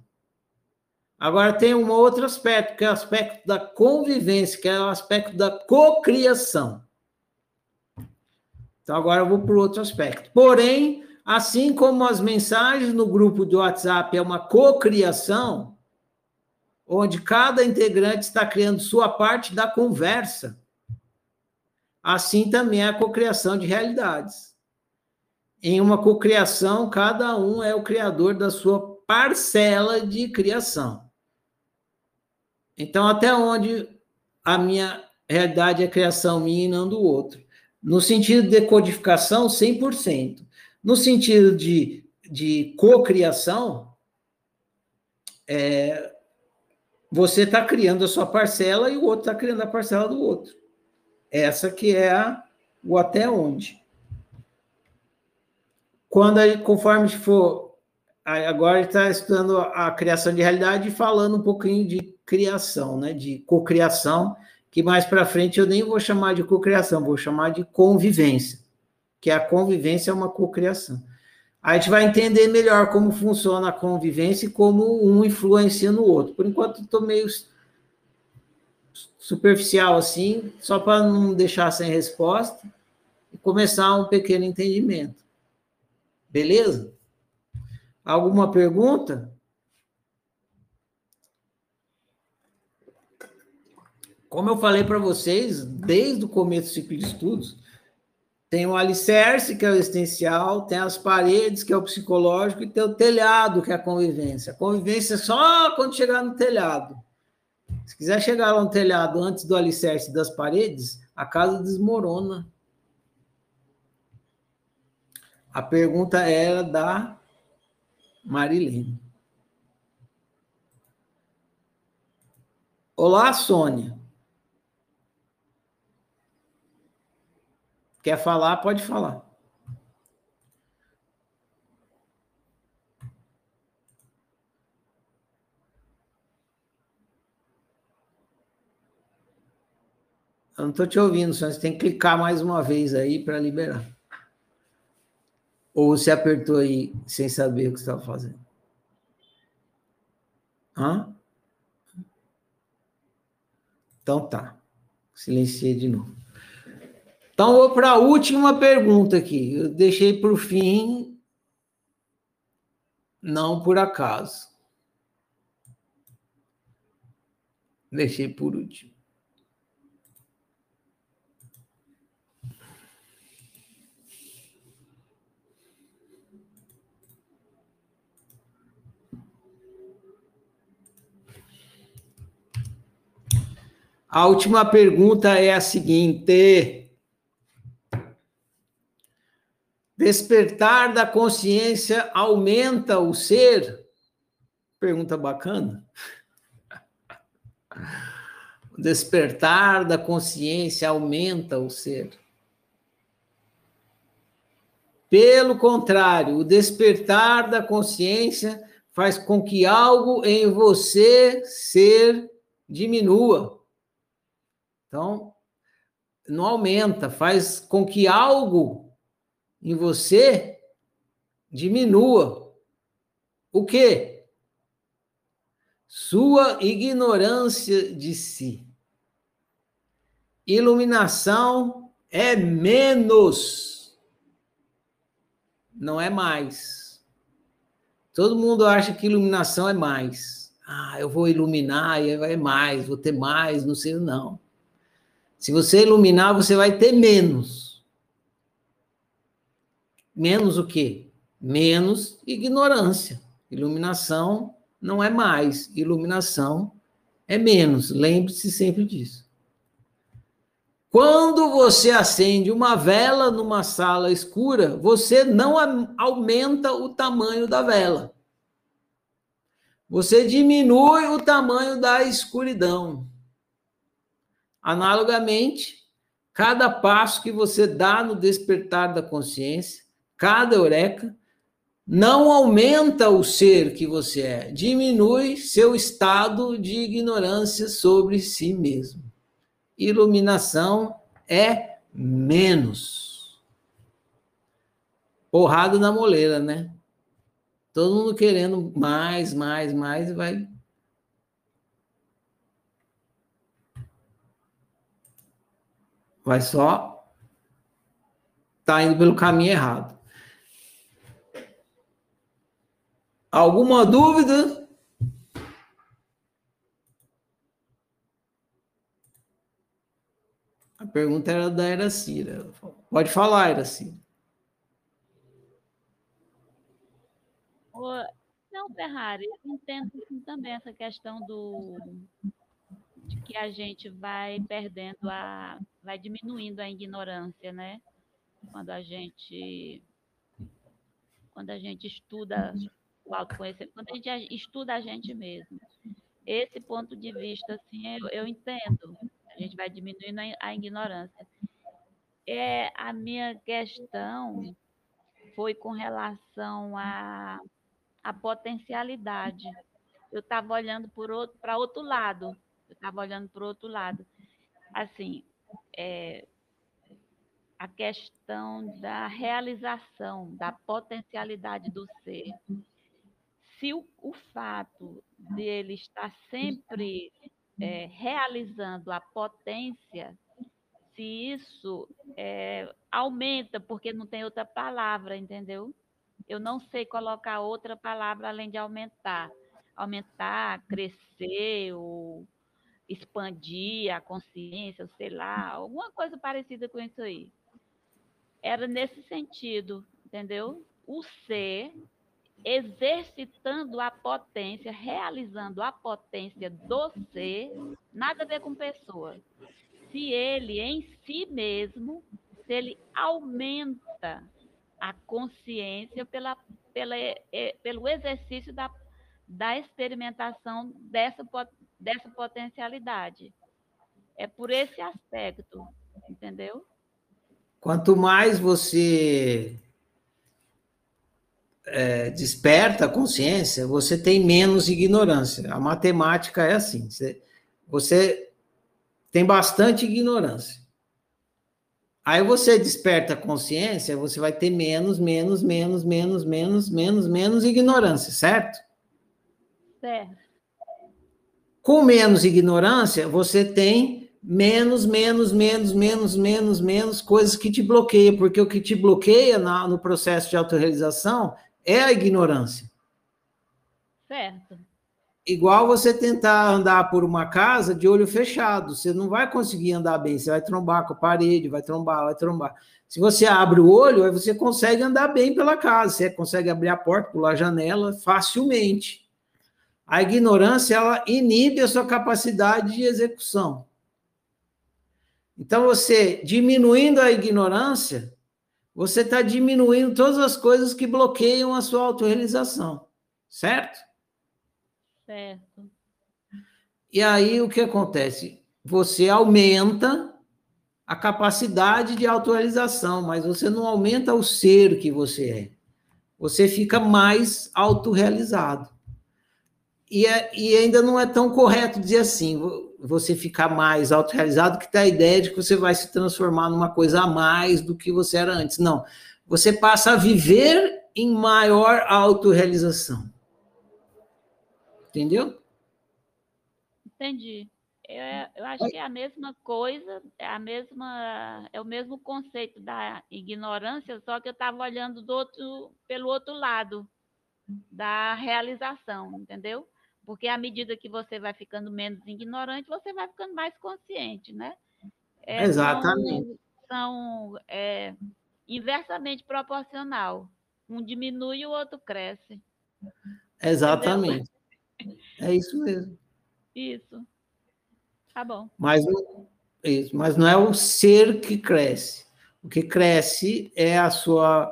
Agora tem um outro aspecto, que é o aspecto da convivência, que é o aspecto da cocriação. Então agora eu vou para o outro aspecto. Porém, assim como as mensagens no grupo do WhatsApp é uma cocriação, onde cada integrante está criando sua parte da conversa. Assim também é a cocriação de realidades. Em uma cocriação, cada um é o criador da sua parcela de criação. Então, até onde a minha realidade é criação minha e não do outro. No sentido de codificação, 100%. No sentido de, de cocriação, é, você está criando a sua parcela e o outro está criando a parcela do outro. Essa que é a, o até onde. Quando, aí, conforme for... Agora está estudando a criação de realidade e falando um pouquinho de criação, né? de cocriação, que mais para frente eu nem vou chamar de cocriação, vou chamar de convivência, que a convivência é uma cocriação. A gente vai entender melhor como funciona a convivência e como um influencia no outro. Por enquanto, estou meio superficial assim, só para não deixar sem resposta e começar um pequeno entendimento. Beleza? Alguma pergunta? Como eu falei para vocês, desde o começo do ciclo de estudos, tem o alicerce, que é o existencial, tem as paredes, que é o psicológico, e tem o telhado, que é a convivência. A convivência é só quando chegar no telhado. Se quiser chegar lá no telhado antes do alicerce das paredes, a casa desmorona. A pergunta era da Marilene. Olá, Sônia. Quer falar, pode falar. Eu não estou te ouvindo, só você tem que clicar mais uma vez aí para liberar. Ou você apertou aí sem saber o que estava fazendo? Hã? Então tá. Silenciei de novo. Então, vou para a última pergunta aqui. Eu deixei por fim, não por acaso. Deixei por último. A última pergunta é a seguinte: Despertar da consciência aumenta o ser? Pergunta bacana. Despertar da consciência aumenta o ser. Pelo contrário, o despertar da consciência faz com que algo em você ser diminua. Então, não aumenta, faz com que algo em você diminua. O quê? Sua ignorância de si. Iluminação é menos, não é mais. Todo mundo acha que iluminação é mais. Ah, eu vou iluminar e é mais, vou ter mais, não sei, não. Se você iluminar, você vai ter menos. Menos o quê? Menos ignorância. Iluminação não é mais, iluminação é menos. Lembre-se sempre disso. Quando você acende uma vela numa sala escura, você não aumenta o tamanho da vela. Você diminui o tamanho da escuridão. Analogamente, cada passo que você dá no despertar da consciência cada eureka não aumenta o ser que você é, diminui seu estado de ignorância sobre si mesmo. Iluminação é menos. Porrada na moleira, né? Todo mundo querendo mais, mais, mais e vai. Vai só. Tá indo pelo caminho errado. Alguma dúvida? A pergunta era da Eracira. Pode falar, Eracira. Não, Ferrari, eu entendo também essa questão do de que a gente vai perdendo a. vai diminuindo a ignorância, né? Quando a gente. Quando a gente estuda o autoconhecimento, quando a gente estuda a gente mesmo. Esse ponto de vista, assim, eu, eu entendo. A gente vai diminuindo a, ignorância. É, a minha questão foi com relação a a potencialidade. Eu estava olhando para outro, outro lado. Eu estava olhando para outro lado. Assim, é, a questão da realização, da potencialidade do ser. Se o, o fato dele estar sempre é, realizando a potência, se isso é, aumenta, porque não tem outra palavra, entendeu? eu não sei colocar outra palavra além de aumentar. Aumentar, crescer, ou expandir a consciência, sei lá, alguma coisa parecida com isso aí. Era nesse sentido, entendeu? O ser exercitando a potência, realizando a potência do ser, nada a ver com pessoa. Se ele em si mesmo, se ele aumenta a consciência pela, pela, é, pelo exercício da, da experimentação dessa, dessa potencialidade. É por esse aspecto, entendeu? Quanto mais você é, desperta a consciência, você tem menos ignorância. A matemática é assim: você, você tem bastante ignorância. Aí você desperta a consciência, você vai ter menos, menos, menos, menos, menos, menos, menos ignorância, certo? Certo. Com menos ignorância, você tem menos, menos, menos, menos, menos, menos coisas que te bloqueiam, porque o que te bloqueia na, no processo de autorrealização é a ignorância. Certo igual você tentar andar por uma casa de olho fechado. Você não vai conseguir andar bem, você vai trombar com a parede, vai trombar, vai trombar. Se você abre o olho, aí você consegue andar bem pela casa, você consegue abrir a porta, pular a janela facilmente. A ignorância, ela inibe a sua capacidade de execução. Então, você diminuindo a ignorância, você está diminuindo todas as coisas que bloqueiam a sua autorrealização, certo? Certo. E aí o que acontece? Você aumenta a capacidade de autorrealização, mas você não aumenta o ser que você é. Você fica mais autorrealizado. E, é, e ainda não é tão correto dizer assim, você ficar mais autorrealizado, que está a ideia de que você vai se transformar numa coisa a mais do que você era antes. Não. Você passa a viver em maior autorrealização. Entendeu? Entendi. Eu, eu, acho que é a mesma coisa, é a mesma, é o mesmo conceito da ignorância, só que eu estava olhando do outro, pelo outro lado da realização, entendeu? Porque à medida que você vai ficando menos ignorante, você vai ficando mais consciente, né? É, Exatamente. São, são é, inversamente proporcional. Um diminui e o outro cresce. Exatamente. Entendeu? É isso mesmo. Isso. Tá bom. Mas, isso, mas não é o ser que cresce. O que cresce é a sua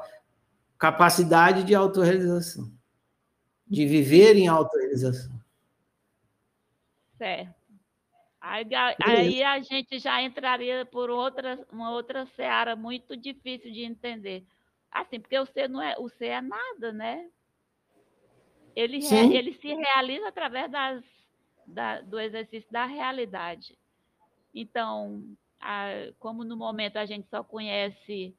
capacidade de autorrealização, de viver em autorrealização. Certo. Aí, aí, a gente já entraria por outra, uma outra seara muito difícil de entender. Assim, porque o ser não é, o ser é nada, né? Ele, re, ele se realiza através das, da, do exercício da realidade. Então, a, como no momento a gente só conhece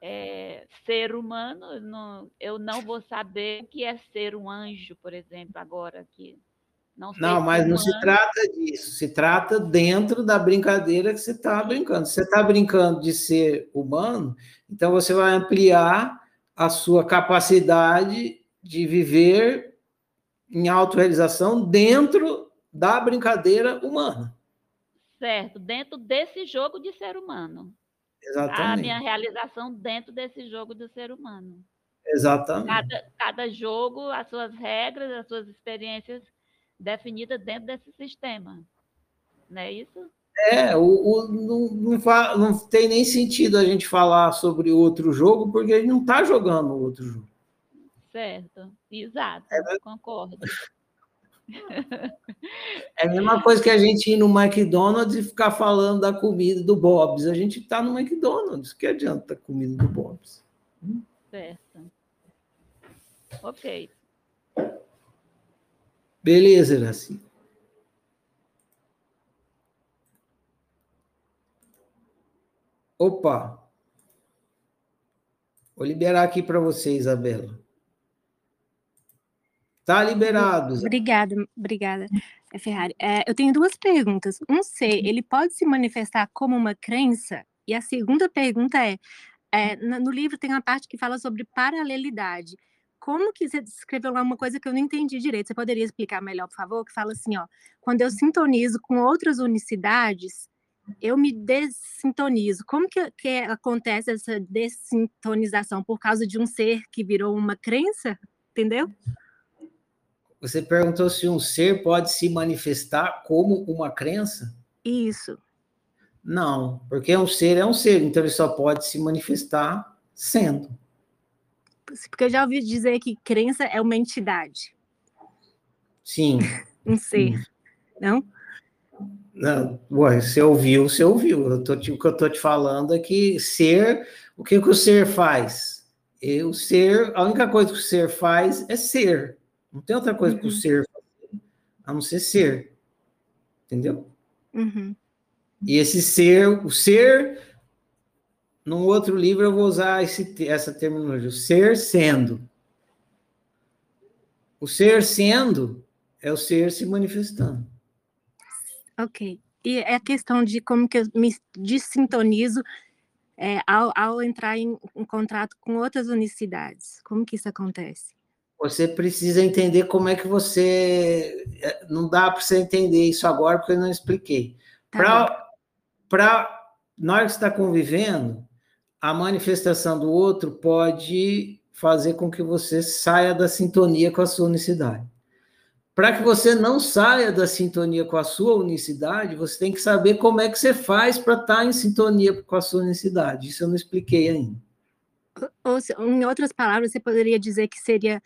é, ser humano, não, eu não vou saber o que é ser um anjo, por exemplo, agora aqui. Não, não mas não se trata disso, se trata dentro da brincadeira que você está brincando. Você está brincando de ser humano, então você vai ampliar a sua capacidade de viver em autorrealização dentro da brincadeira humana. Certo, dentro desse jogo de ser humano. Exatamente. A minha realização dentro desse jogo do ser humano. Exatamente. Cada, cada jogo, as suas regras, as suas experiências definidas dentro desse sistema. Não é isso? É, o, o não, não, não, tem nem sentido a gente falar sobre outro jogo, porque a gente não está jogando outro jogo. Certo, exato, é, concordo. É a mesma coisa que a gente ir no McDonald's e ficar falando da comida do Bob's. A gente está no McDonald's, que adianta a comida do Bob's? Certo. Ok. Beleza, Iraci. Opa! Vou liberar aqui para você, Isabela. Tá liberado. Obrigada, obrigada, é, Ferrari. É, eu tenho duas perguntas. Um C, ele pode se manifestar como uma crença? E a segunda pergunta é, é no livro tem uma parte que fala sobre paralelidade. Como que você descreveu lá uma coisa que eu não entendi direito? Você poderia explicar melhor, por favor? Que fala assim, ó, quando eu sintonizo com outras unicidades, eu me dessintonizo. Como que, que acontece essa dessintonização? Por causa de um ser que virou uma crença? Entendeu? Você perguntou se um ser pode se manifestar como uma crença? Isso. Não, porque um ser é um ser, então ele só pode se manifestar sendo. Porque eu já ouvi dizer que crença é uma entidade. Sim. um ser, não? Não, ué, você ouviu, você ouviu. Eu tô, o que eu estou te falando é que ser, o que, que o ser faz? E o ser, a única coisa que o ser faz é ser. Não tem outra coisa uhum. que o ser fazer, a não ser ser. Entendeu? Uhum. E esse ser, o ser, num outro livro eu vou usar esse, essa terminologia, o ser sendo. O ser sendo é o ser se manifestando. Ok. E é a questão de como que eu me dessintonizo é, ao, ao entrar em, em contrato com outras unicidades. Como que isso acontece? Você precisa entender como é que você. É, não dá para você entender isso agora, porque eu não expliquei. Tá para. Na hora que você está convivendo, a manifestação do outro pode fazer com que você saia da sintonia com a sua unicidade. Para que você não saia da sintonia com a sua unicidade, você tem que saber como é que você faz para estar em sintonia com a sua unicidade. Isso eu não expliquei ainda. Ou, em outras palavras, você poderia dizer que seria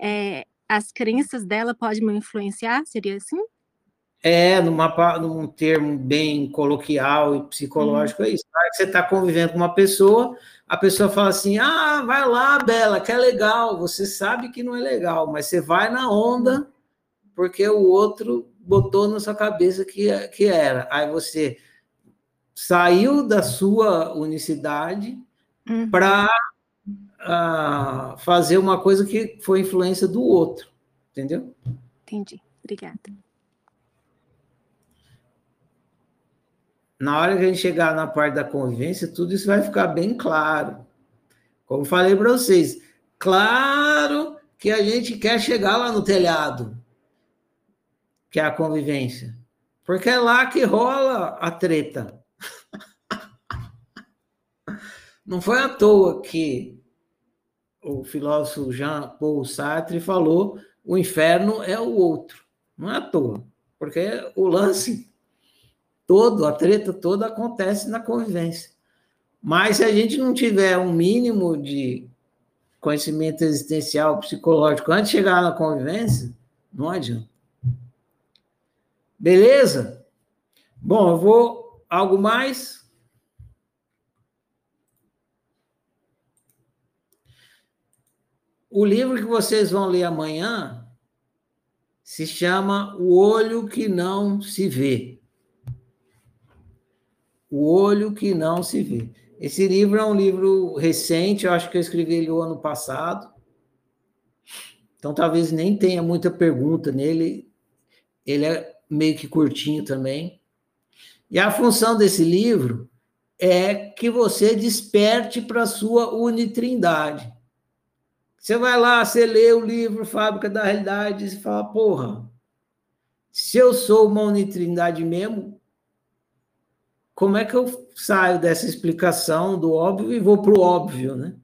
é, as crenças dela podem me influenciar? Seria assim? É, numa, num termo bem coloquial e psicológico, uhum. é isso. Na que você está convivendo com uma pessoa, a pessoa fala assim: ah, vai lá, Bela, que é legal. Você sabe que não é legal, mas você vai na onda porque o outro botou na sua cabeça que, que era. Aí você saiu da sua unicidade uhum. para uh, ah, fazer uma coisa que foi influência do outro, entendeu? Entendi. Obrigada. Na hora que a gente chegar na parte da convivência, tudo isso vai ficar bem claro. Como falei para vocês, claro que a gente quer chegar lá no telhado que é a convivência. Porque é lá que rola a treta. Não foi à toa que o filósofo Jean-Paul Sartre falou o inferno é o outro. Não é à toa. Porque o lance todo, a treta toda acontece na convivência. Mas se a gente não tiver um mínimo de conhecimento existencial, psicológico, antes de chegar na convivência, não adianta. Beleza? Bom, eu vou. Algo mais? O livro que vocês vão ler amanhã se chama O Olho que Não Se Vê. O Olho que Não Se Vê. Esse livro é um livro recente, eu acho que eu escrevi ele o ano passado. Então, talvez nem tenha muita pergunta nele. Ele é meio que curtinho também. E a função desse livro é que você desperte para a sua unitrindade. Você vai lá, você lê o livro Fábrica da Realidade e fala, porra, se eu sou uma unitrindade mesmo, como é que eu saio dessa explicação do óbvio e vou para o óbvio, né?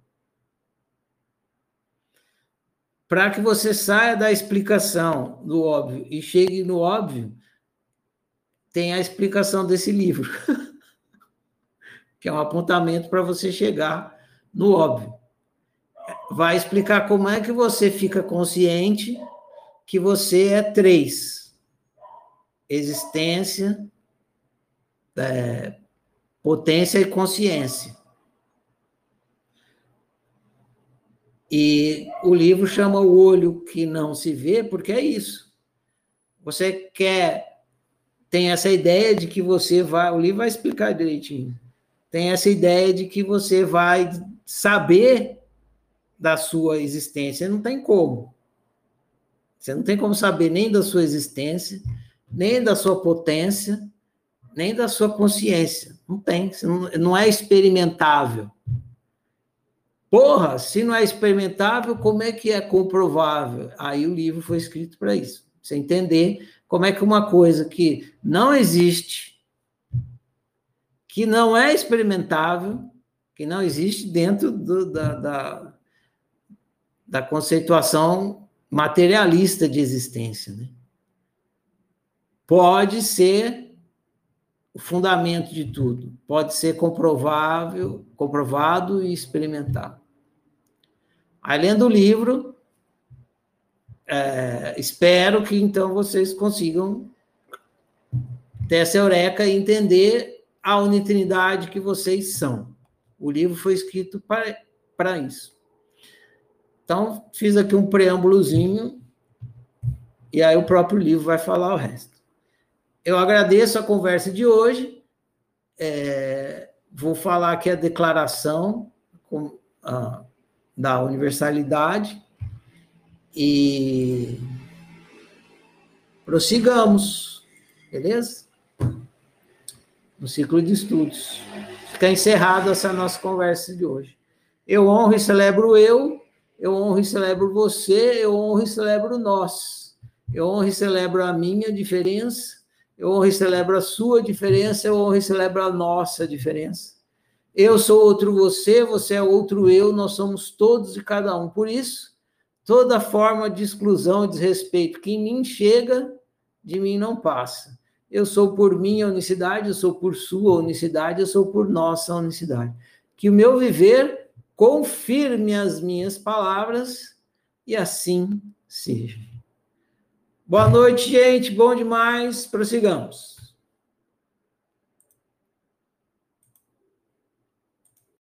Para que você saia da explicação do óbvio e chegue no óbvio, tem a explicação desse livro, que é um apontamento para você chegar no óbvio. Vai explicar como é que você fica consciente que você é três: existência, é, potência e consciência. E o livro chama o olho que não se vê, porque é isso. Você quer, tem essa ideia de que você vai, o livro vai explicar direitinho. Tem essa ideia de que você vai saber da sua existência, não tem como. Você não tem como saber nem da sua existência, nem da sua potência, nem da sua consciência. Não tem, não é experimentável. Porra, se não é experimentável, como é que é comprovável? Aí o livro foi escrito para isso. Você entender como é que uma coisa que não existe, que não é experimentável, que não existe dentro do, da, da, da conceituação materialista de existência, né? pode ser o fundamento de tudo. Pode ser comprovável, comprovado e experimentado. Aí, lendo o livro, é, espero que então vocês consigam ter essa eureka e entender a unitrinidade que vocês são. O livro foi escrito para isso. Então, fiz aqui um preâmbulozinho, e aí o próprio livro vai falar o resto eu agradeço a conversa de hoje. É, vou falar aqui a declaração com, a, da universalidade e prossigamos, beleza? No ciclo de estudos. Fica encerrada essa nossa conversa de hoje. Eu honro e celebro eu, eu honro e celebro você, eu honro e celebro nós. Eu honro e celebro a minha diferença, eu honro e celebro a sua diferença, eu honro e celebro a nossa diferença. Eu sou outro você, você é outro eu, nós somos todos e cada um. Por isso, toda forma de exclusão e desrespeito que em mim chega, de mim não passa. Eu sou por minha unicidade, eu sou por sua unicidade, eu sou por nossa unicidade. Que o meu viver confirme as minhas palavras e assim seja. Boa noite, gente. Bom demais. Prossigamos.